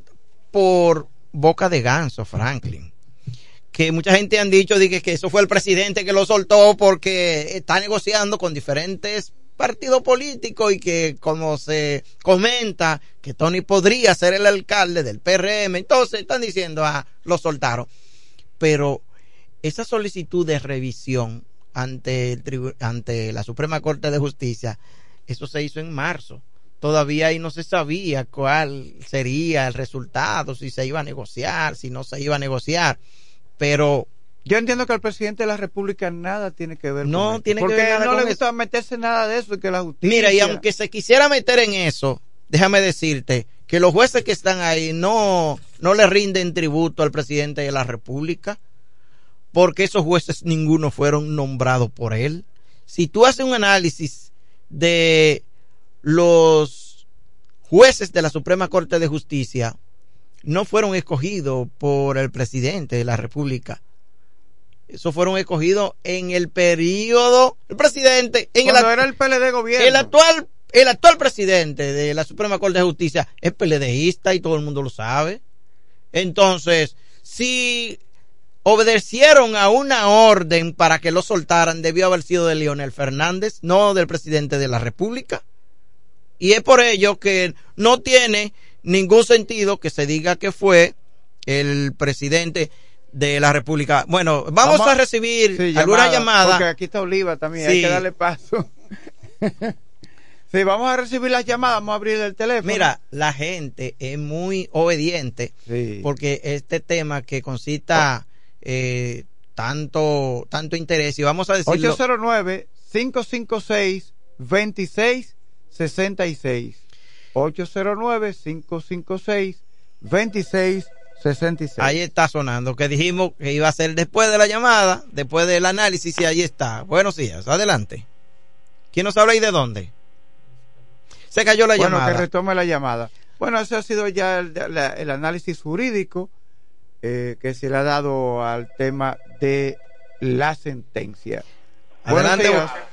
por boca de ganso, Franklin. Que mucha gente han dicho dije, que eso fue el presidente que lo soltó porque está negociando con diferentes partidos políticos y que como se comenta que Tony podría ser el alcalde del PRM, entonces están diciendo, ah, lo soltaron. Pero esa solicitud de revisión ante, el ante la Suprema Corte de Justicia, eso se hizo en marzo. Todavía ahí no se sabía cuál sería el resultado, si se iba a negociar, si no se iba a negociar. Pero Yo entiendo que el presidente de la República nada tiene que ver No con eso, tiene que porque ver nada no le gusta meterse nada de eso que la justicia Mira, y aunque se quisiera meter en eso, déjame decirte que los jueces que están ahí no, no le rinden tributo al presidente de la República, porque esos jueces ninguno fueron nombrados por él. Si tú haces un análisis de los jueces de la Suprema Corte de Justicia, no fueron escogidos por el presidente de la República. Esos fueron escogidos en el periodo, el presidente, en Cuando el, era el PLD gobierno. el actual, el actual presidente de la Suprema Corte de Justicia es PLDista y todo el mundo lo sabe. Entonces, si obedecieron a una orden para que lo soltaran, debió haber sido de Leonel Fernández, no del presidente de la República. Y es por ello que no tiene ningún sentido que se diga que fue el presidente de la República. Bueno, vamos, a recibir Sí, alguna llamada, llamada. Porque aquí está Oliva también, hay Sí. que darle paso. sí, vamos a recibir las llamadas, vamos a abrir el teléfono. Mira, la gente es muy obediente porque este tema que concita eh, tanto tanto interés y vamos a decirlo 809 556 2666 809 556 2666 ahí está sonando que dijimos que iba a ser después de la llamada después del análisis y ahí está buenos días adelante quién nos habla y de dónde se cayó la bueno, llamada que retome la llamada. Bueno, ese ha sido ya el, la- el análisis jurídico eh, que se le ha dado al tema de la sentencia. Adelante, Buenos días.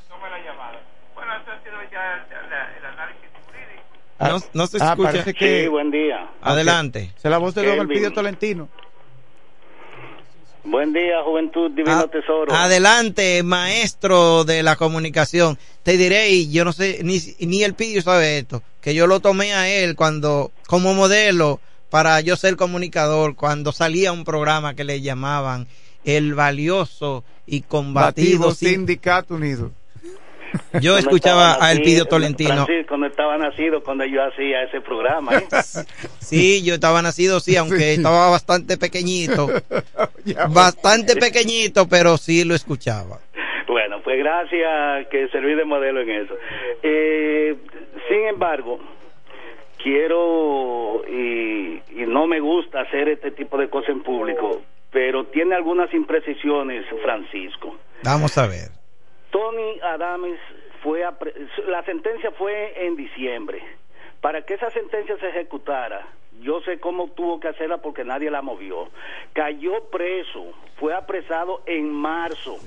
No, no se Ah, escucha que- Sí, buen día. adelante Se la voz de don. Elpidio Tolentino. Buen día, Juventud Divino Tesoro. Adelante, maestro de la comunicación. Te diré, y yo no sé, ni, ni el Pidio sabe esto, que yo lo tomé a él cuando, como modelo, para yo ser comunicador, cuando salía un programa que le llamaban El Valioso y Combatido. Batido Sin- Sindicato Unido. Yo escuchaba a El nacido- Pidio Tolentino. Francisco no estaba nacido cuando yo hacía ese programa. ¿eh? Sí, yo estaba nacido, sí, aunque estaba bastante pequeñito. Bastante pequeñito, pero sí lo escuchaba. Bueno, pues gracias que serví de modelo en eso. Eh, sin embargo, quiero y, y no me gusta hacer este tipo de cosas en público, pero tiene algunas imprecisiones, Francisco. Vamos a ver. Tony Adames fue a la sentencia fue en diciembre. Para que esa sentencia se ejecutara, yo sé cómo tuvo que hacerla porque nadie la movió. Cayó preso, fue apresado en marzo.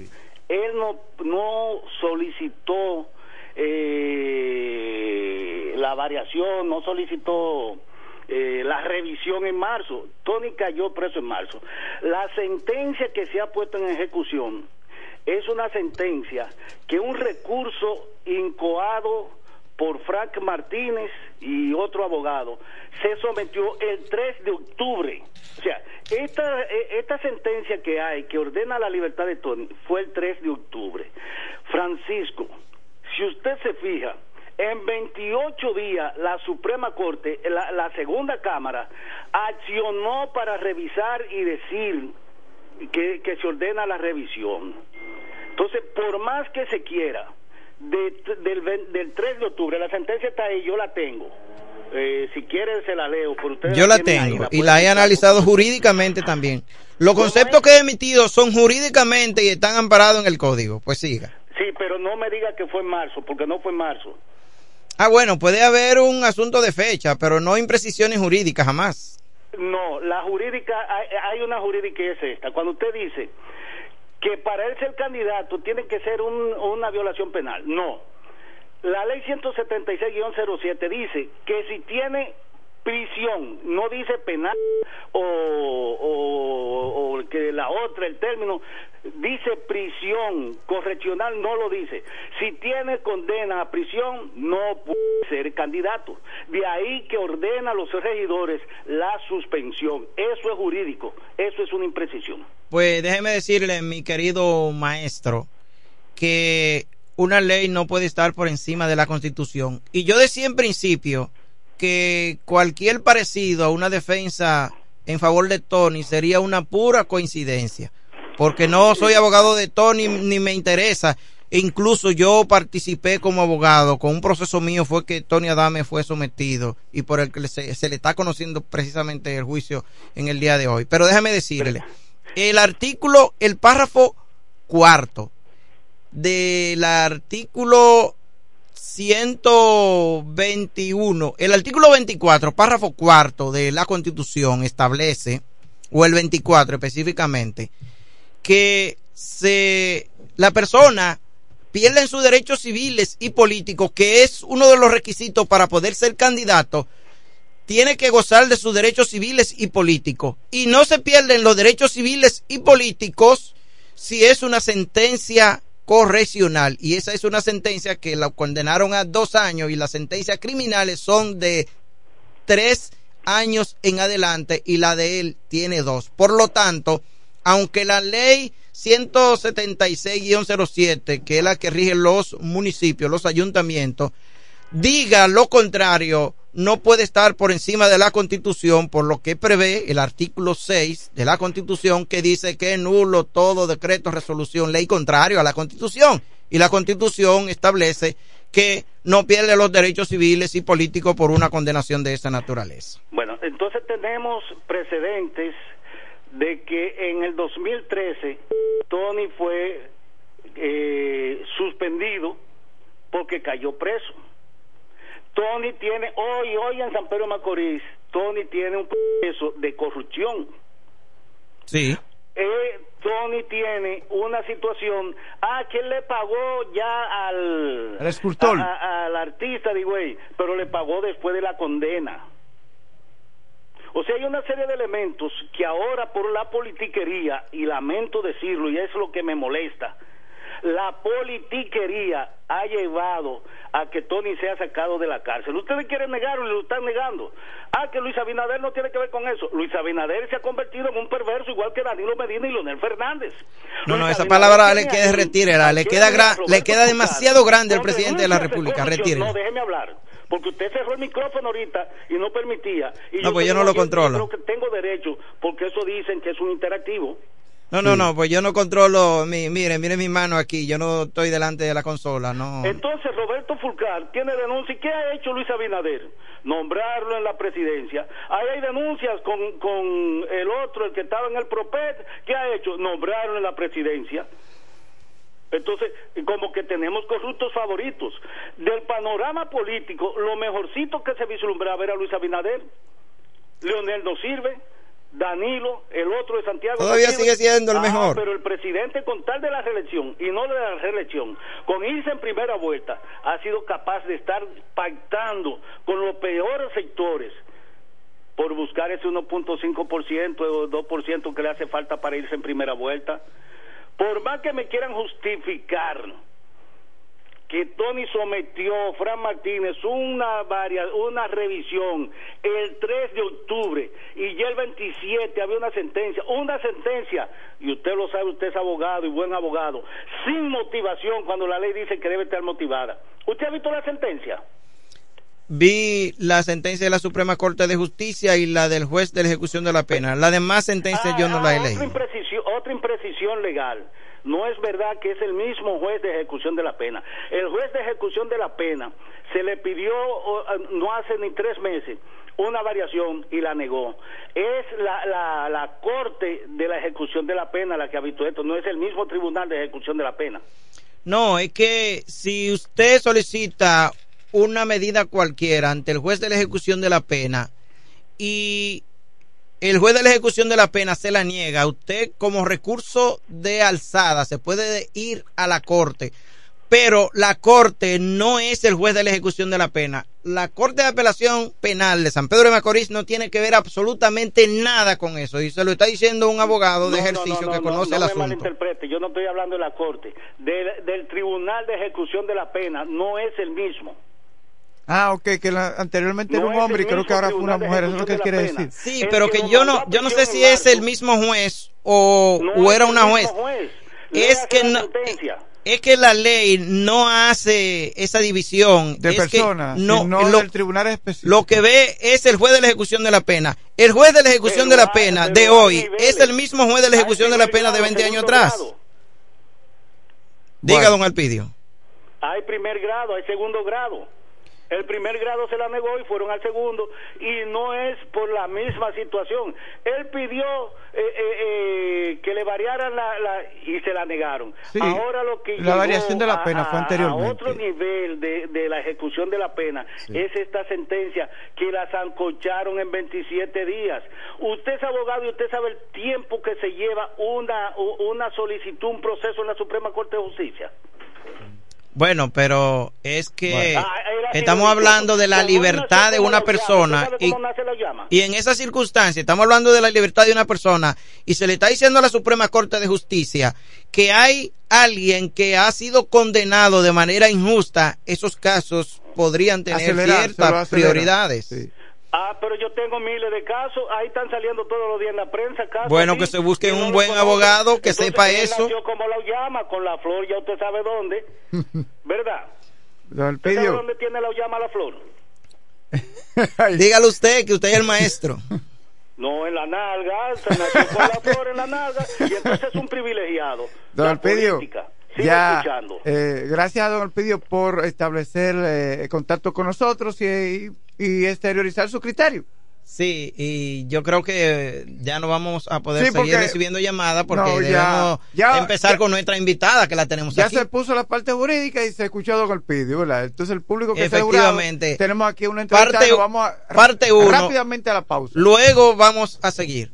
Él no no solicitó eh, la variación, no solicitó eh, la revisión en marzo. Tony cayó preso en marzo. La sentencia que se ha puesto en ejecución es una sentencia que un recurso incoado por Frank Martínez y otro abogado se sometió el 3 de octubre. O sea, esta, eh, esta sentencia que hay que ordena la libertad de Tony fue el 3 de octubre. Francisco, si usted se fija, en 28 días la Suprema Corte, la, la segunda Cámara, accionó para revisar y decir que, que se ordena la revisión. Entonces, por más que se quiera, de- del, del 3 de octubre, la sentencia está ahí, yo la tengo. Eh, si quieren se la leo, pero ustedes Yo la tengo y la he analizado jurídicamente también. Los conceptos que he emitido son jurídicamente y están amparados en el código. Pues siga. Sí, pero no me diga que fue en marzo, porque no fue en marzo. Ah, bueno, puede haber un asunto de fecha, pero no imprecisiones jurídicas jamás. No, la jurídica, hay, hay una jurídica es esta. Cuando usted dice que para él ser candidato tiene que ser un- una violación penal, no. La ley 176-07 dice que si tiene prisión, no dice penal o, o, que la otra, el término, dice prisión correccional, no lo dice. Si tiene condena a prisión, no puede ser candidato. De ahí que ordena a los regidores la suspensión. Eso es jurídico, eso es una imprecisión. Pues déjeme decirle, mi querido maestro, que una ley no puede estar por encima de la Constitución. Y yo decía en principio que cualquier parecido a una defensa en favor de Tony sería una pura coincidencia, porque no soy abogado de Tony ni me interesa. E incluso yo participé como abogado, con un proceso mío fue que Tony Adame fue sometido y por el que se, se le está conociendo precisamente el juicio en el día de hoy. Pero déjame decirle, el artículo, el párrafo cuarto del artículo 121, el artículo 24, párrafo cuarto de la Constitución establece, o el 24 específicamente, que se, la persona pierde sus derechos civiles y políticos, que es uno de los requisitos para poder ser candidato, tiene que gozar de sus derechos civiles y políticos. Y no se pierden los derechos civiles y políticos si es una sentencia correccional. Y esa es una sentencia que la condenaron a dos años y las sentencias criminales son de tres años en adelante y la de él tiene dos. Por lo tanto, aunque la ley 176-07, que es la que rige los municipios, los ayuntamientos, diga lo contrario, no puede estar por encima de la Constitución, por lo que prevé el artículo 6 de la Constitución, que dice que nulo todo decreto, resolución, ley contrario a la Constitución. Y la Constitución establece que no pierde los derechos civiles y políticos por una condenación de esa naturaleza. Bueno, entonces tenemos precedentes de que en el 2013 Tony fue eh, suspendido porque cayó preso. Tony tiene, hoy, hoy en San Pedro Macorís, Tony tiene un proceso de corrupción. Sí. Eh, Tony tiene una situación, ah, que él le pagó ya al, Al escultor. a- a- al artista, digo, güey, pero le pagó después de la condena. O sea, hay una serie de elementos que ahora por la politiquería, y lamento decirlo, y es lo que me molesta, la politiquería ha llevado a que Tony sea sacado de la cárcel. Ustedes quieren negarlo y lo están negando. Ah, que Luis Abinader no tiene que ver con eso. Luis Abinader se ha convertido en un perverso igual que Danilo Medina y Leonel Fernández. No, no, esa Abinader palabra le queda, retírela, le queda, gra- le queda demasiado grande al presidente de la República, retírela. No, déjeme hablar, porque usted cerró el micrófono ahorita y no permitía. Y No, pues yo no lo controlo. Creo que tengo derecho, porque eso dicen que es un interactivo. No, no, no, pues yo no controlo, mi, mire, mire mi mano aquí, yo no estoy delante de la consola, no. Entonces Roberto Fulcar tiene denuncia. ¿Y qué ha hecho Luis Abinader? Nombrarlo en la presidencia. Ahí hay denuncias con, con el otro, el que estaba en el PROPET. ¿Qué ha hecho? Nombrarlo en la presidencia. Entonces, como que tenemos corruptos favoritos. Del panorama político, lo mejorcito que se vislumbraba era Luis Abinader. Leonel no sirve. Danilo, el otro de Santiago. Todavía sigue siendo el Ah, mejor. Pero el presidente, con tal de la reelección y no de la reelección, con irse en primera vuelta, ha sido capaz de estar pactando con los peores sectores por buscar ese 1.5% o 2% que le hace falta para irse en primera vuelta. Por más que me quieran justificar que Tony sometió Fran Martínez una varia, una revisión el 3 de octubre y ya el 27 había una sentencia, una sentencia, y usted lo sabe, usted es abogado y buen abogado, sin motivación cuando la ley dice que debe estar motivada. ¿Usted ha visto la sentencia? Vi la sentencia de la Suprema Corte de Justicia y la del juez de la ejecución de la pena. La demás sentencias yo no la he leído. imprecisión, otra imprecisión legal. No es verdad que es el mismo juez de ejecución de la pena. El juez de ejecución de la pena se le pidió eh, no hace ni tres meses una variación y la negó. Es la, la, la corte de la ejecución de la pena la que habitó esto, no es el mismo tribunal de ejecución de la pena. No, es que si usted solicita una medida cualquiera ante el juez de la ejecución de la pena y el juez de la ejecución de la pena se la niega, usted como recurso de alzada se puede ir a la corte pero la Corte no es el juez de la ejecución de la pena. La Corte de Apelación Penal de San Pedro de Macorís no tiene que ver absolutamente nada con eso. Y se lo está diciendo un abogado de No, no, ejercicio no, no, que no, conoce no el me asunto. malinterprete, yo no estoy hablando de la Corte, del, del Tribunal de Ejecución de la Pena, no es el mismo. Ah, ok, que la- anteriormente era No un es el hombre y creo que ahora fue una mujer, eso es lo que él quiere decir. Sí, El pero que yo no, yo no sé si es el mismo juez o, No o es era una juez. juez. Es que la no, es que la ley no hace esa división De Es personas, no, lo, del tribunal específico. lo que ve es el juez de la ejecución de la pena. El juez de la ejecución Pero de la pena de hoy niveles. es el mismo juez de la ejecución de la pena de grado, 20 años atrás. grado. Diga, Bueno. don Alpidio. Hay primer grado, hay segundo grado. El primer grado se la negó y fueron al segundo y no es por la misma situación. Él pidió eh, eh, eh, que le variaran la, la- y se la negaron. Sí, Ahora lo que la variación de la a- pena fue anteriormente. A otro nivel de, de la ejecución de la pena es esta sentencia que la zancocharon en 27 días. Usted es abogado y usted sabe el tiempo que se lleva una, una solicitud, un proceso en la Suprema Corte de Justicia. Bueno, pero es que Bueno. Ah, estamos hablando de la libertad de una persona ¿Usted sabe y, en esa circunstancia estamos hablando de la libertad de una persona y se le está diciendo a la Suprema Corte de Justicia que hay alguien que ha sido condenado de manera injusta, esos casos podrían tener Acelerar, ciertas prioridades. Sí. Ah, pero yo tengo miles de casos, ahí están saliendo todos los días en la prensa casos. Bueno, así, que se busque un buen abogado que Entonces, sepa eso. nació como lo llama, con la flor, ya usted sabe dónde, ¿verdad? Don ¿Usted sabe dónde tiene la llama la flor? Dígalo usted que usted es el maestro. No, en la nalga, se nació con la flor en la nalga, y entonces es un privilegiado. Don. Sigo ya, escuchando. eh, gracias a Don Alpidio por establecer eh, contacto con nosotros y, y exteriorizar su criterio. Sí, y yo creo que ya no vamos a poder Sí, seguir recibiendo llamadas porque No, ya- debemos ya- empezar ya- con nuestra invitada que la tenemos Ya aquí. se puso la parte jurídica y se escuchó a Don Alpidio, ¿verdad? Entonces el público que está Efectivamente. jurado, tenemos aquí una entrevista Parte- y vamos a, parte uno. rápidamente a la pausa. Luego vamos a seguir.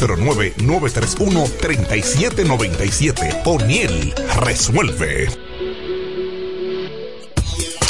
809-931-3797. O'Neill resuelve.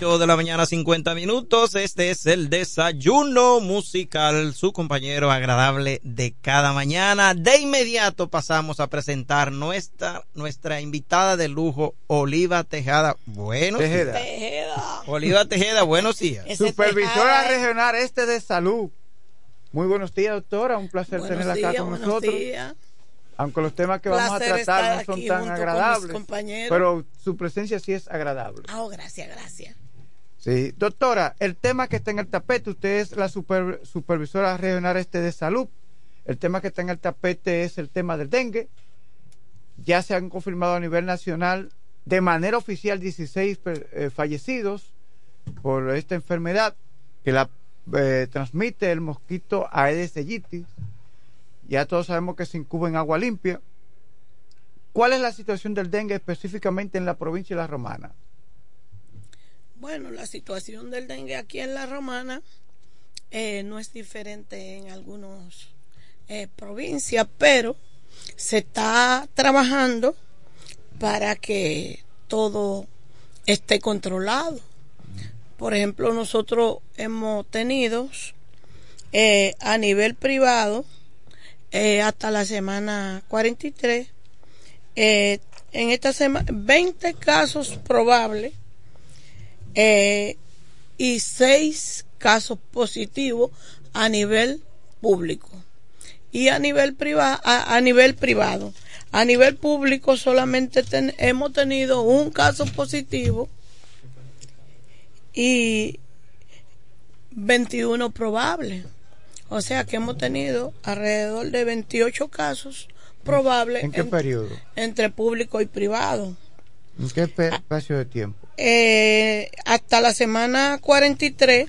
8 de la mañana 50 minutos. Este es el desayuno musical, su compañero agradable de cada mañana. De inmediato pasamos a presentar nuestra, nuestra invitada de lujo, Oliva Tejada. Buenos Tejeda. días. Oliva Tejeda, buenos días. Supervisora Regional Este de Salud. Muy buenos días, doctora. Un placer Buenos tenerla acá días, con buenos nosotros. días. Aunque los temas que vamos a tratar no son tan con agradables, compañeros. pero su presencia sí es agradable. Ah, oh, gracias, gracias. Sí, doctora, el tema que está en el tapete, usted es la super- supervisora regional este de salud. El tema que está en el tapete es el tema del dengue. Ya se han confirmado a nivel nacional de manera oficial 16 per- eh, fallecidos por esta enfermedad que la eh, transmite el mosquito Aedes aegypti. Ya todos sabemos que se incuba en agua limpia. ¿Cuál es la situación del dengue específicamente en la provincia de La Romana? Bueno, la situación del dengue aquí en La Romana eh, no es diferente en algunas eh, provincias, pero se está trabajando para que todo esté controlado. Por ejemplo, nosotros hemos tenido eh, a nivel privado hasta la semana 43 eh, en esta semana 20 casos probables eh, y 6 casos positivos a nivel público y a nivel privado a, a nivel privado a nivel público solamente ten- hemos tenido un caso positivo y 21 probables o sea que hemos tenido alrededor de 28 casos probables ¿En qué en- periodo? entre público y privado. ¿En qué espacio de tiempo? Eh, hasta la semana 43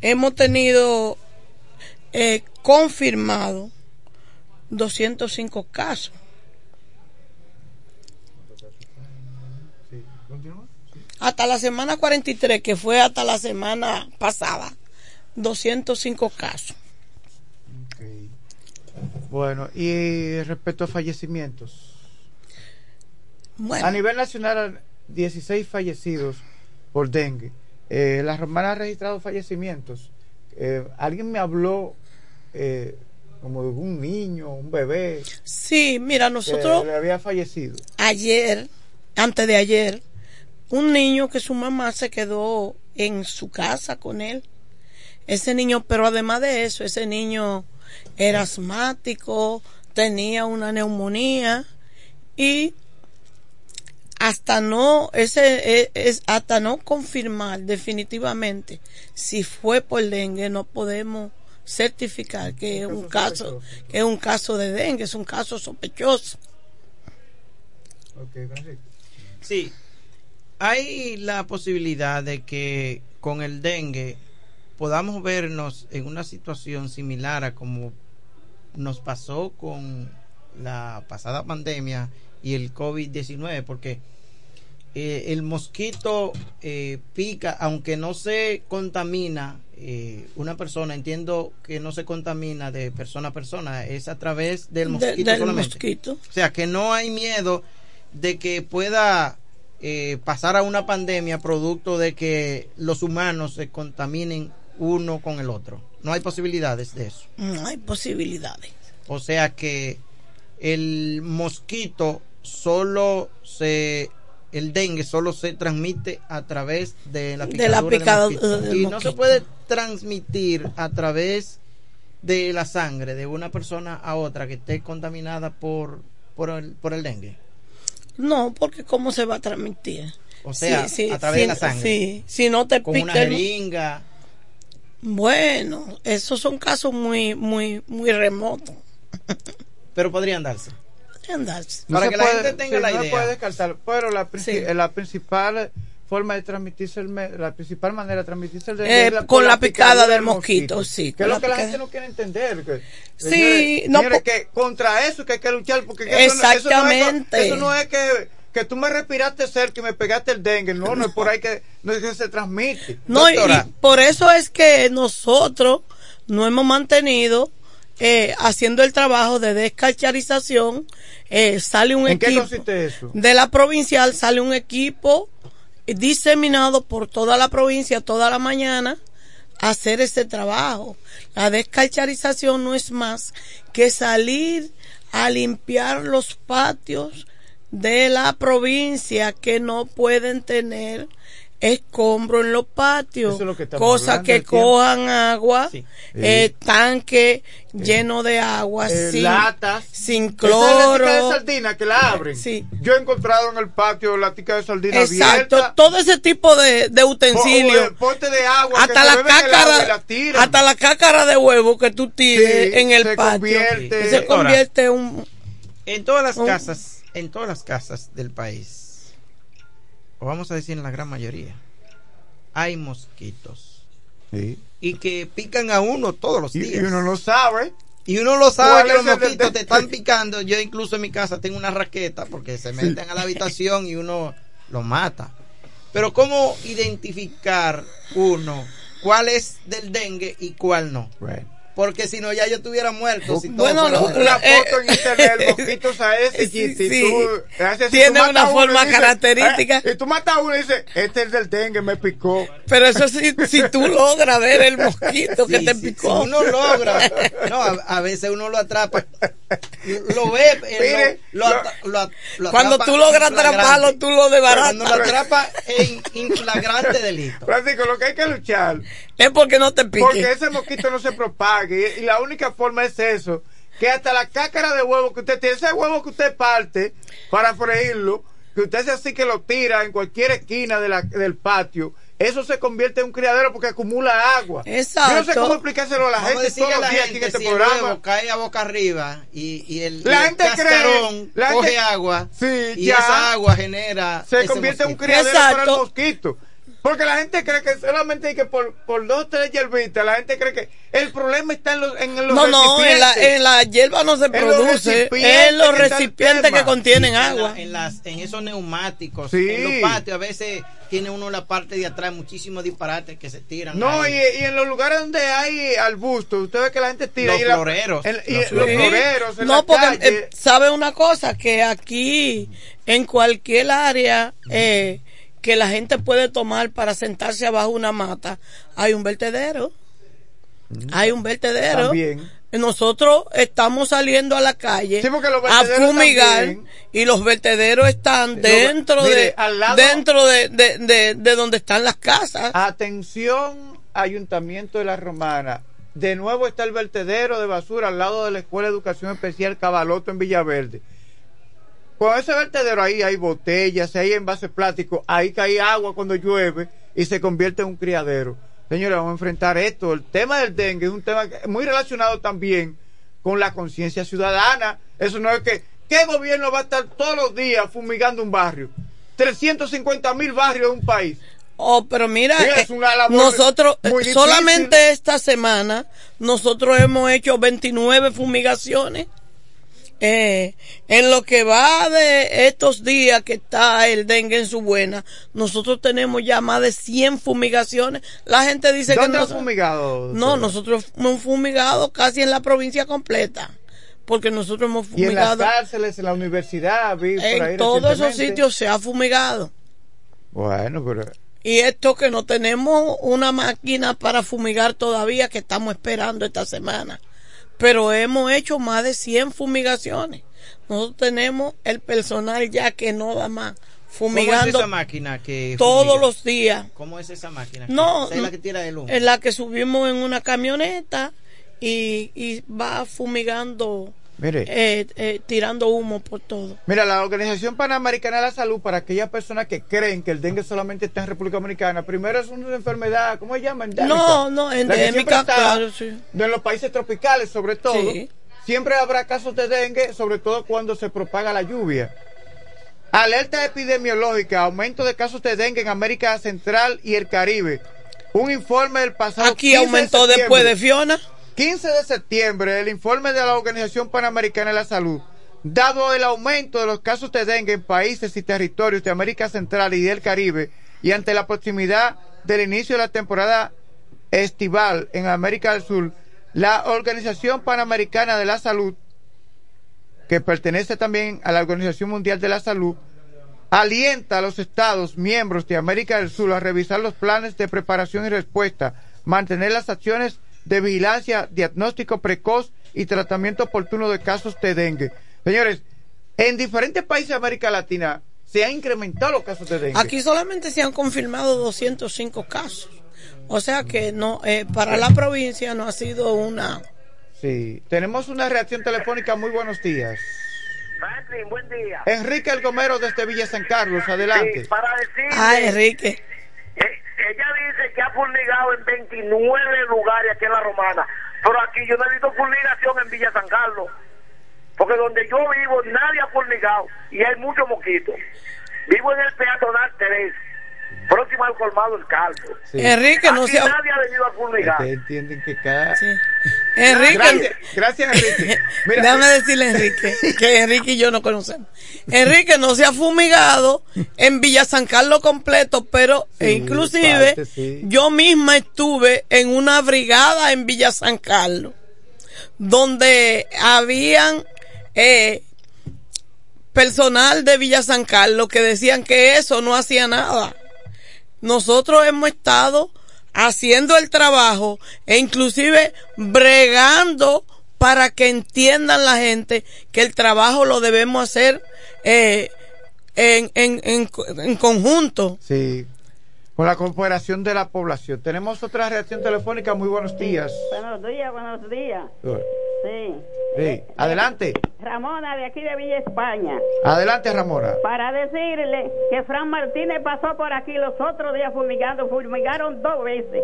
hemos tenido eh, confirmado 205 casos. Hasta la semana 43, que fue hasta la semana pasada, 205 casos. Bueno, y respecto a fallecimientos. Bueno. A nivel nacional, 16 fallecidos por dengue. Eh, la Romana ha registrado fallecimientos. Eh, Alguien me habló eh, como de un niño, un bebé. Sí, mira, nosotros que le había fallecido. ayer, antes de ayer, un niño que su mamá se quedó en su casa con él. Ese niño, pero además de eso, ese niño era asmático, tenía una neumonía y hasta no ese eh, es hasta no confirmar definitivamente si fue por dengue no podemos certificar que es un caso que es un caso de dengue es un caso sospechoso. Sí, hay la posibilidad de que con el dengue podamos vernos en una situación similar a como nos pasó con la pasada pandemia y el COVID-19, porque eh, el mosquito eh, pica, aunque no se contamina eh, una persona, entiendo que no se contamina de persona a persona, es a través del De- mosquito del solamente. mosquito. O sea, que no hay miedo de que pueda pasar a una pandemia producto de que los humanos se contaminen uno con el otro. No hay posibilidades de eso. No hay posibilidades. O sea que el mosquito solo se el dengue solo se transmite a través de la De la picadura mosquito. del y no se puede transmitir a través de la sangre de una persona a otra que esté contaminada por por el, por el dengue. No, porque ¿cómo se va a transmitir? O sea, Sí, sí, a través sí, de la sangre. Si no te Con pica una jeringa. Bueno, esos son casos muy, muy, muy remotos. Pero podrían darse. No Para que la gente tenga sí, la no se idea. puede descartar, pero la, princi- Sí. eh, la principal forma de transmitirse el me- la principal manera de transmitirse el Eh, dengue es la- con la picada del mosquito, sí, Que es lo que la gente no quiere entender. que- Sí, señores, no, señores, que contra eso que hay que luchar porque que eso no- eso no es- Exactamente. Eso no es, que, que tú me respiraste cerca y me pegaste el dengue, no, no es por ahí que, no es que se transmite. No, y por eso es que nosotros no hemos mantenido eh, haciendo el trabajo de descalcharización. Eh, sale un ¿En qué equipo eso? de la provincial, sale un equipo diseminado por toda la provincia toda la mañana a hacer ese trabajo. La descalcharización no es más que salir a limpiar los patios de la provincia que no pueden tener escombro en los patios, Eso es lo que estamos cosas hablando, que cojan agua, Sí. eh, tanque lleno de agua, Eh, sin, latas. sin Esa es la cloro. tica de sardina que la abren. Sí. Yo he encontrado en el patio la tica de sardina Exacto, abierta. todo ese tipo de, de utensilios. O- o pote de agua hasta que la cácara, la tiran. hasta la cácara de huevo que tú tires Sí, en el se patio. convierte- se Ahora, convierte en un En todas las un- casas, en todas las casas del país, o vamos a decir en la gran mayoría, hay mosquitos. Y que pican a uno todos los días. y uno no sabe. Y uno lo sabe ¿Cuál que los mosquitos te están picando. Yo incluso en mi casa tengo una raqueta porque se meten a la habitación y uno los mata. Pero ¿cómo identificar uno cuál es del dengue y cuál no? Porque si no ya yo estuviera muerto. si todo Bueno, del- Una eh, foto en internet, el mosquito ese, Sí, si sí. tú, haces- si Tiene tú una forma y dices, característica. eh, y tú matas a uno y dices, este es del dengue, me picó. Pero eso sí, si tú logras ver el mosquito que te sí, picó. si uno logra, no, a, a veces uno lo atrapa, lo ve, eh, Mire, lo, lo lo Cuando tú logras atraparlo, tú lo desbaratas. Cuando lo atrapa en, en flagrante delito. Francisco, lo que hay que luchar. Es porque no te pique. Porque ese mosquito no se propague. Y, la única forma es eso. Que hasta la cácara de huevo que usted tiene, ese huevo que usted parte para freírlo, que usted hace así que lo tira en cualquier esquina de la- del patio, eso se convierte en un criadero porque acumula agua. Exacto. Yo no sé cómo explicárselo a la Vamos gente todos los días aquí en este si el programa. huevo cae a boca arriba y, y el, La y el gente cree- la coge gente- agua Sí, y ya. esa agua genera se convierte en un criadero para el Exacto. mosquito. Porque la gente cree que solamente que por, por dos o tres hierbitas, la gente cree que el problema está en los, en los No, no, en la, en la hierba no se En los produce, en los recipientes que contienen En la- agua. en, las, en esos neumáticos, Sí. en los patios, a veces tiene uno en la parte de atrás muchísimos disparates que se tiran. No, y, y en los lugares donde hay arbustos, usted ve que la gente tira. Los y la- floreros, y los los floreros. floreros en no, la porque calle. eh, sabe una cosa, que aquí, en cualquier área eh, que la gente puede tomar para sentarse abajo una mata, hay un vertedero. Hay un vertedero. También. Nosotros estamos saliendo a la calle Sí, a fumigar y los vertederos están dentro mire, de al lado- dentro de, de, de- de donde están las casas. Atención, Ayuntamiento de la Romana. De nuevo está el vertedero de basura al lado de la Escuela de Educación Especial Cabaloto en Villaverde. Con ese vertedero ahí hay botellas, hay envases plásticos, ahí cae agua cuando llueve y se convierte en un criadero. Señores, vamos a enfrentar esto. El tema del dengue es un tema muy relacionado también con la conciencia ciudadana. Eso no es que, ¿qué gobierno va a estar todos los días fumigando un barrio? 350 mil barrios de un país. Oh, pero mira, Sí, eh, es una labor nosotros, eh, solamente esta semana, nosotros hemos hecho 29 fumigaciones. Eh, en lo que va de estos días que está el dengue en su buena, nosotros tenemos ya más de 100 fumigaciones. La gente dice que ¿Dónde no. han fumigado? No, nosotros hemos fumigado casi en la provincia completa. Porque nosotros hemos Y en las fumigado cárceles, en la universidad, vi por ahí en todos esos sitios se ha fumigado. Bueno, pero Y esto que no tenemos una máquina para fumigar todavía que estamos esperando esta semana. Pero hemos hecho más de 100 fumigaciones. Nosotros tenemos el personal ya que no da más. ¿Cómo es Fumigando esa máquina que todos fumiga? los días. ¿Cómo es esa máquina? No, es la que tira el humo. en la que subimos en una camioneta y, y va fumigando, Mire. eh, eh, tirando humo por todo. Mira, la Organización Panamericana de la Salud, para aquellas personas que creen que el dengue solamente está en República Dominicana, primero es una enfermedad, ¿cómo se llama? Endémica. No, no, endémica, está claro, sí. En los países tropicales, sobre todo. Sí. Siempre habrá casos de dengue, sobre todo cuando se propaga la lluvia. Alerta epidemiológica, aumento de casos de dengue en América Central y el Caribe. Un informe del pasado Aquí 15 de aumentó después de Fiona. 15 de septiembre, el informe de la Organización Panamericana de la Salud, dado el aumento de los casos de dengue en países y territorios de América Central y del Caribe, y ante la proximidad del inicio de la temporada estival en América del Sur, la Organización Panamericana de la Salud, que pertenece también a la Organización Mundial de la Salud, alienta a los Estados miembros de América del Sur a revisar los planes de preparación y respuesta, mantener las acciones de vigilancia, diagnóstico precoz y tratamiento oportuno de casos de dengue. Señores, en diferentes países de América Latina se han incrementado los casos de dengue. Aquí solamente se han confirmado 205 casos. O sea que no, eh, para la provincia no ha sido una. Sí, tenemos una reacción telefónica. Muy buenos días. Franklin, buen día. Enrique El Gomero desde Villa San Carlos, adelante. Sí, para decirle, Ah, Enrique. Ella dice que ha fumigado en 29 lugares aquí en la Romana, pero aquí yo no he visto fumigación en Villa San Carlos, porque donde yo vivo nadie ha fumigado y hay muchos mosquitos. Vivo en el peatonal 3, próximo al colmado El Calvo. Sí. Enrique, no Aquí se ha- nadie ha venido a fumigar. Ustedes entienden que cada... Enrique. Gracias, gracias Enrique. Mira, Déjame decirle a Enrique que Enrique y yo no conocemos. Enrique no se ha fumigado en Villa San Carlos completo, pero Sí, e inclusive parte, sí. yo misma estuve en una brigada en Villa San Carlos donde habían eh, personal de Villa San Carlos que decían que eso no hacía nada. Nosotros hemos estado haciendo el trabajo e inclusive bregando para que entiendan la gente que el trabajo lo debemos hacer eh, en, en, en, en conjunto. Sí, con la cooperación de la población. Tenemos otra reacción telefónica. Muy buenos días. Buenos días, buenos días. Sí. Sí, adelante, Ramona, de aquí de Villa España. adelante Ramona. Para decirle que Fran Martínez pasó por aquí los otros días fumigando, fumigaron dos veces.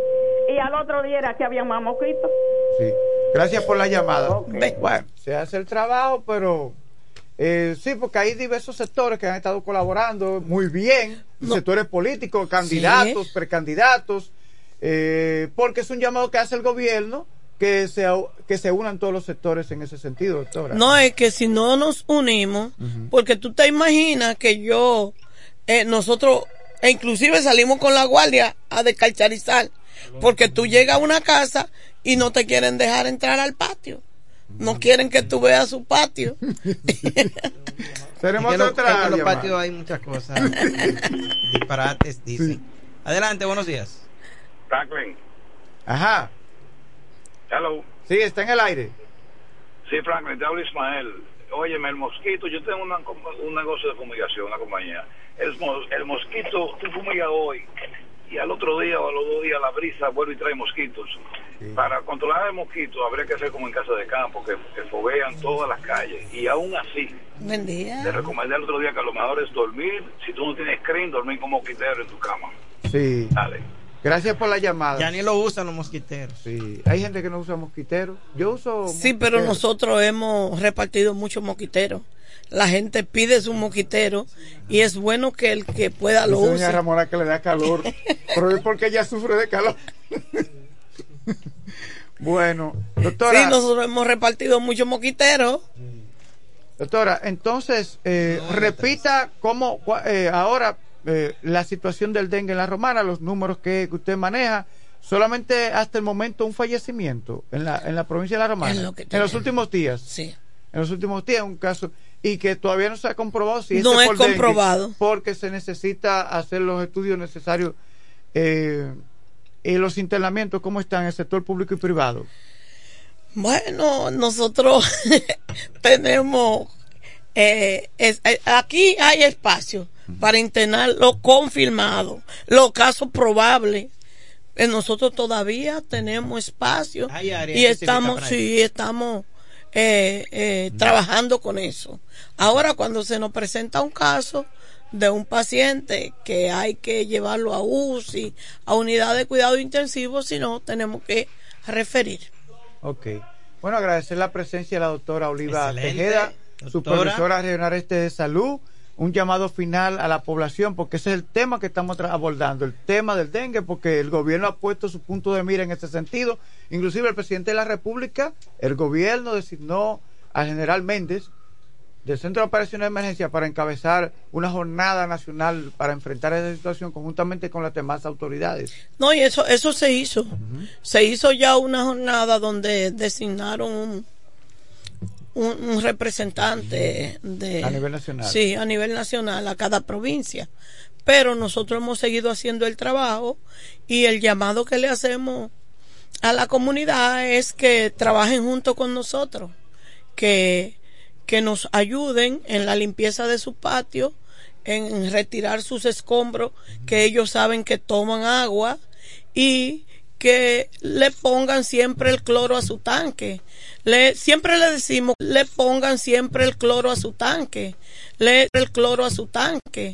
Y al otro día era que había más mosquitos. Sí, gracias por la llamada. Bueno, se hace el trabajo, pero eh, sí, porque hay diversos sectores que han estado colaborando muy bien, sectores políticos, candidatos, precandidatos, eh, porque es un llamado que hace el gobierno que se, que se unan todos los sectores en ese sentido, doctora. No es que si no nos unimos, porque tú te imaginas que yo, eh, nosotros, e inclusive salimos con la guardia a descalcharizar, porque tú llegas a una casa y no te quieren dejar entrar al patio. No quieren que tú veas su patio. Tenemos otra en los patios hay muchas cosas. Disparates, dicen. Adelante, buenos días. Franklin, Ajá, hello. sí, está en el aire. Sí, Franklin, te habla Ismael. Óyeme, el mosquito, yo tengo una un negocio de fumigación, una compañía. El, mos- el mosquito, tú fumigas hoy y al otro día o a los dos días la brisa vuelve y trae mosquitos. Para controlar el mosquito habría que hacer como en casa de campo, que, que foguean todas las calles. Y aún así, Buen día. te recomendé el otro día que a lo mejor es dormir, si tú no tienes screen, dormir como mosquitero en tu cama. Sí. Dale. Gracias por la llamada. Ya ni lo usan los mosquiteros. Sí, hay gente que no usa mosquiteros. Yo uso. Sí, pero nosotros hemos repartido muchos mosquiteros. la gente pide su mosquitero y es bueno que el que pueda lo Dice doña use. Ramona que le da calor, pero es porque ella sufre de calor. bueno, doctora. Sí, nosotros hemos repartido muchos mosquiteros. Doctora, entonces, eh, repita cómo eh, ahora eh, la situación del dengue en la romana, los números que, que usted maneja, solamente hasta el momento un fallecimiento en la, en la provincia de la romana. Lo en los últimos días. Sí. En los últimos días, un caso. Y que todavía no se ha comprobado si No es por dengue, comprobado. porque se necesita hacer los estudios necesarios. Eh, y los internamientos, ¿cómo están en el sector público y privado? Bueno, nosotros tenemos eh, es- eh, aquí hay espacio para internar lo confirmado, los casos probables. Eh, nosotros todavía tenemos espacio y estamos, sí, estamos eh, eh, trabajando con eso. Ahora, cuando se nos presenta un caso de un paciente que hay que llevarlo a UCI, a unidad de cuidado intensivo, si no, tenemos que referir. Ok. Bueno, agradecer la presencia de la doctora Oliva Excelente, Tejeda, doctora. supervisora regional este de salud. Un llamado final a la población, porque ese es el tema que estamos abordando, el tema del dengue, porque el gobierno ha puesto su punto de mira en ese sentido. Inclusive el presidente de la República, el gobierno designó al general Méndez del Centro de Operaciones de Emergencia para encabezar una jornada nacional para enfrentar esa situación conjuntamente con las demás autoridades. No, y eso, eso se hizo. Se hizo ya una jornada donde designaron un, un, un representante de... A nivel nacional. Sí, a nivel nacional, a cada provincia. Pero nosotros hemos seguido haciendo el trabajo y el llamado que le hacemos a la comunidad es que trabajen junto con nosotros, que, que nos ayuden en la limpieza de su patio, en retirar sus escombros, que ellos saben que toman agua y que le pongan siempre el cloro a su tanque. Le, siempre le decimos, le pongan siempre el cloro a su tanque. Le el cloro a su tanque.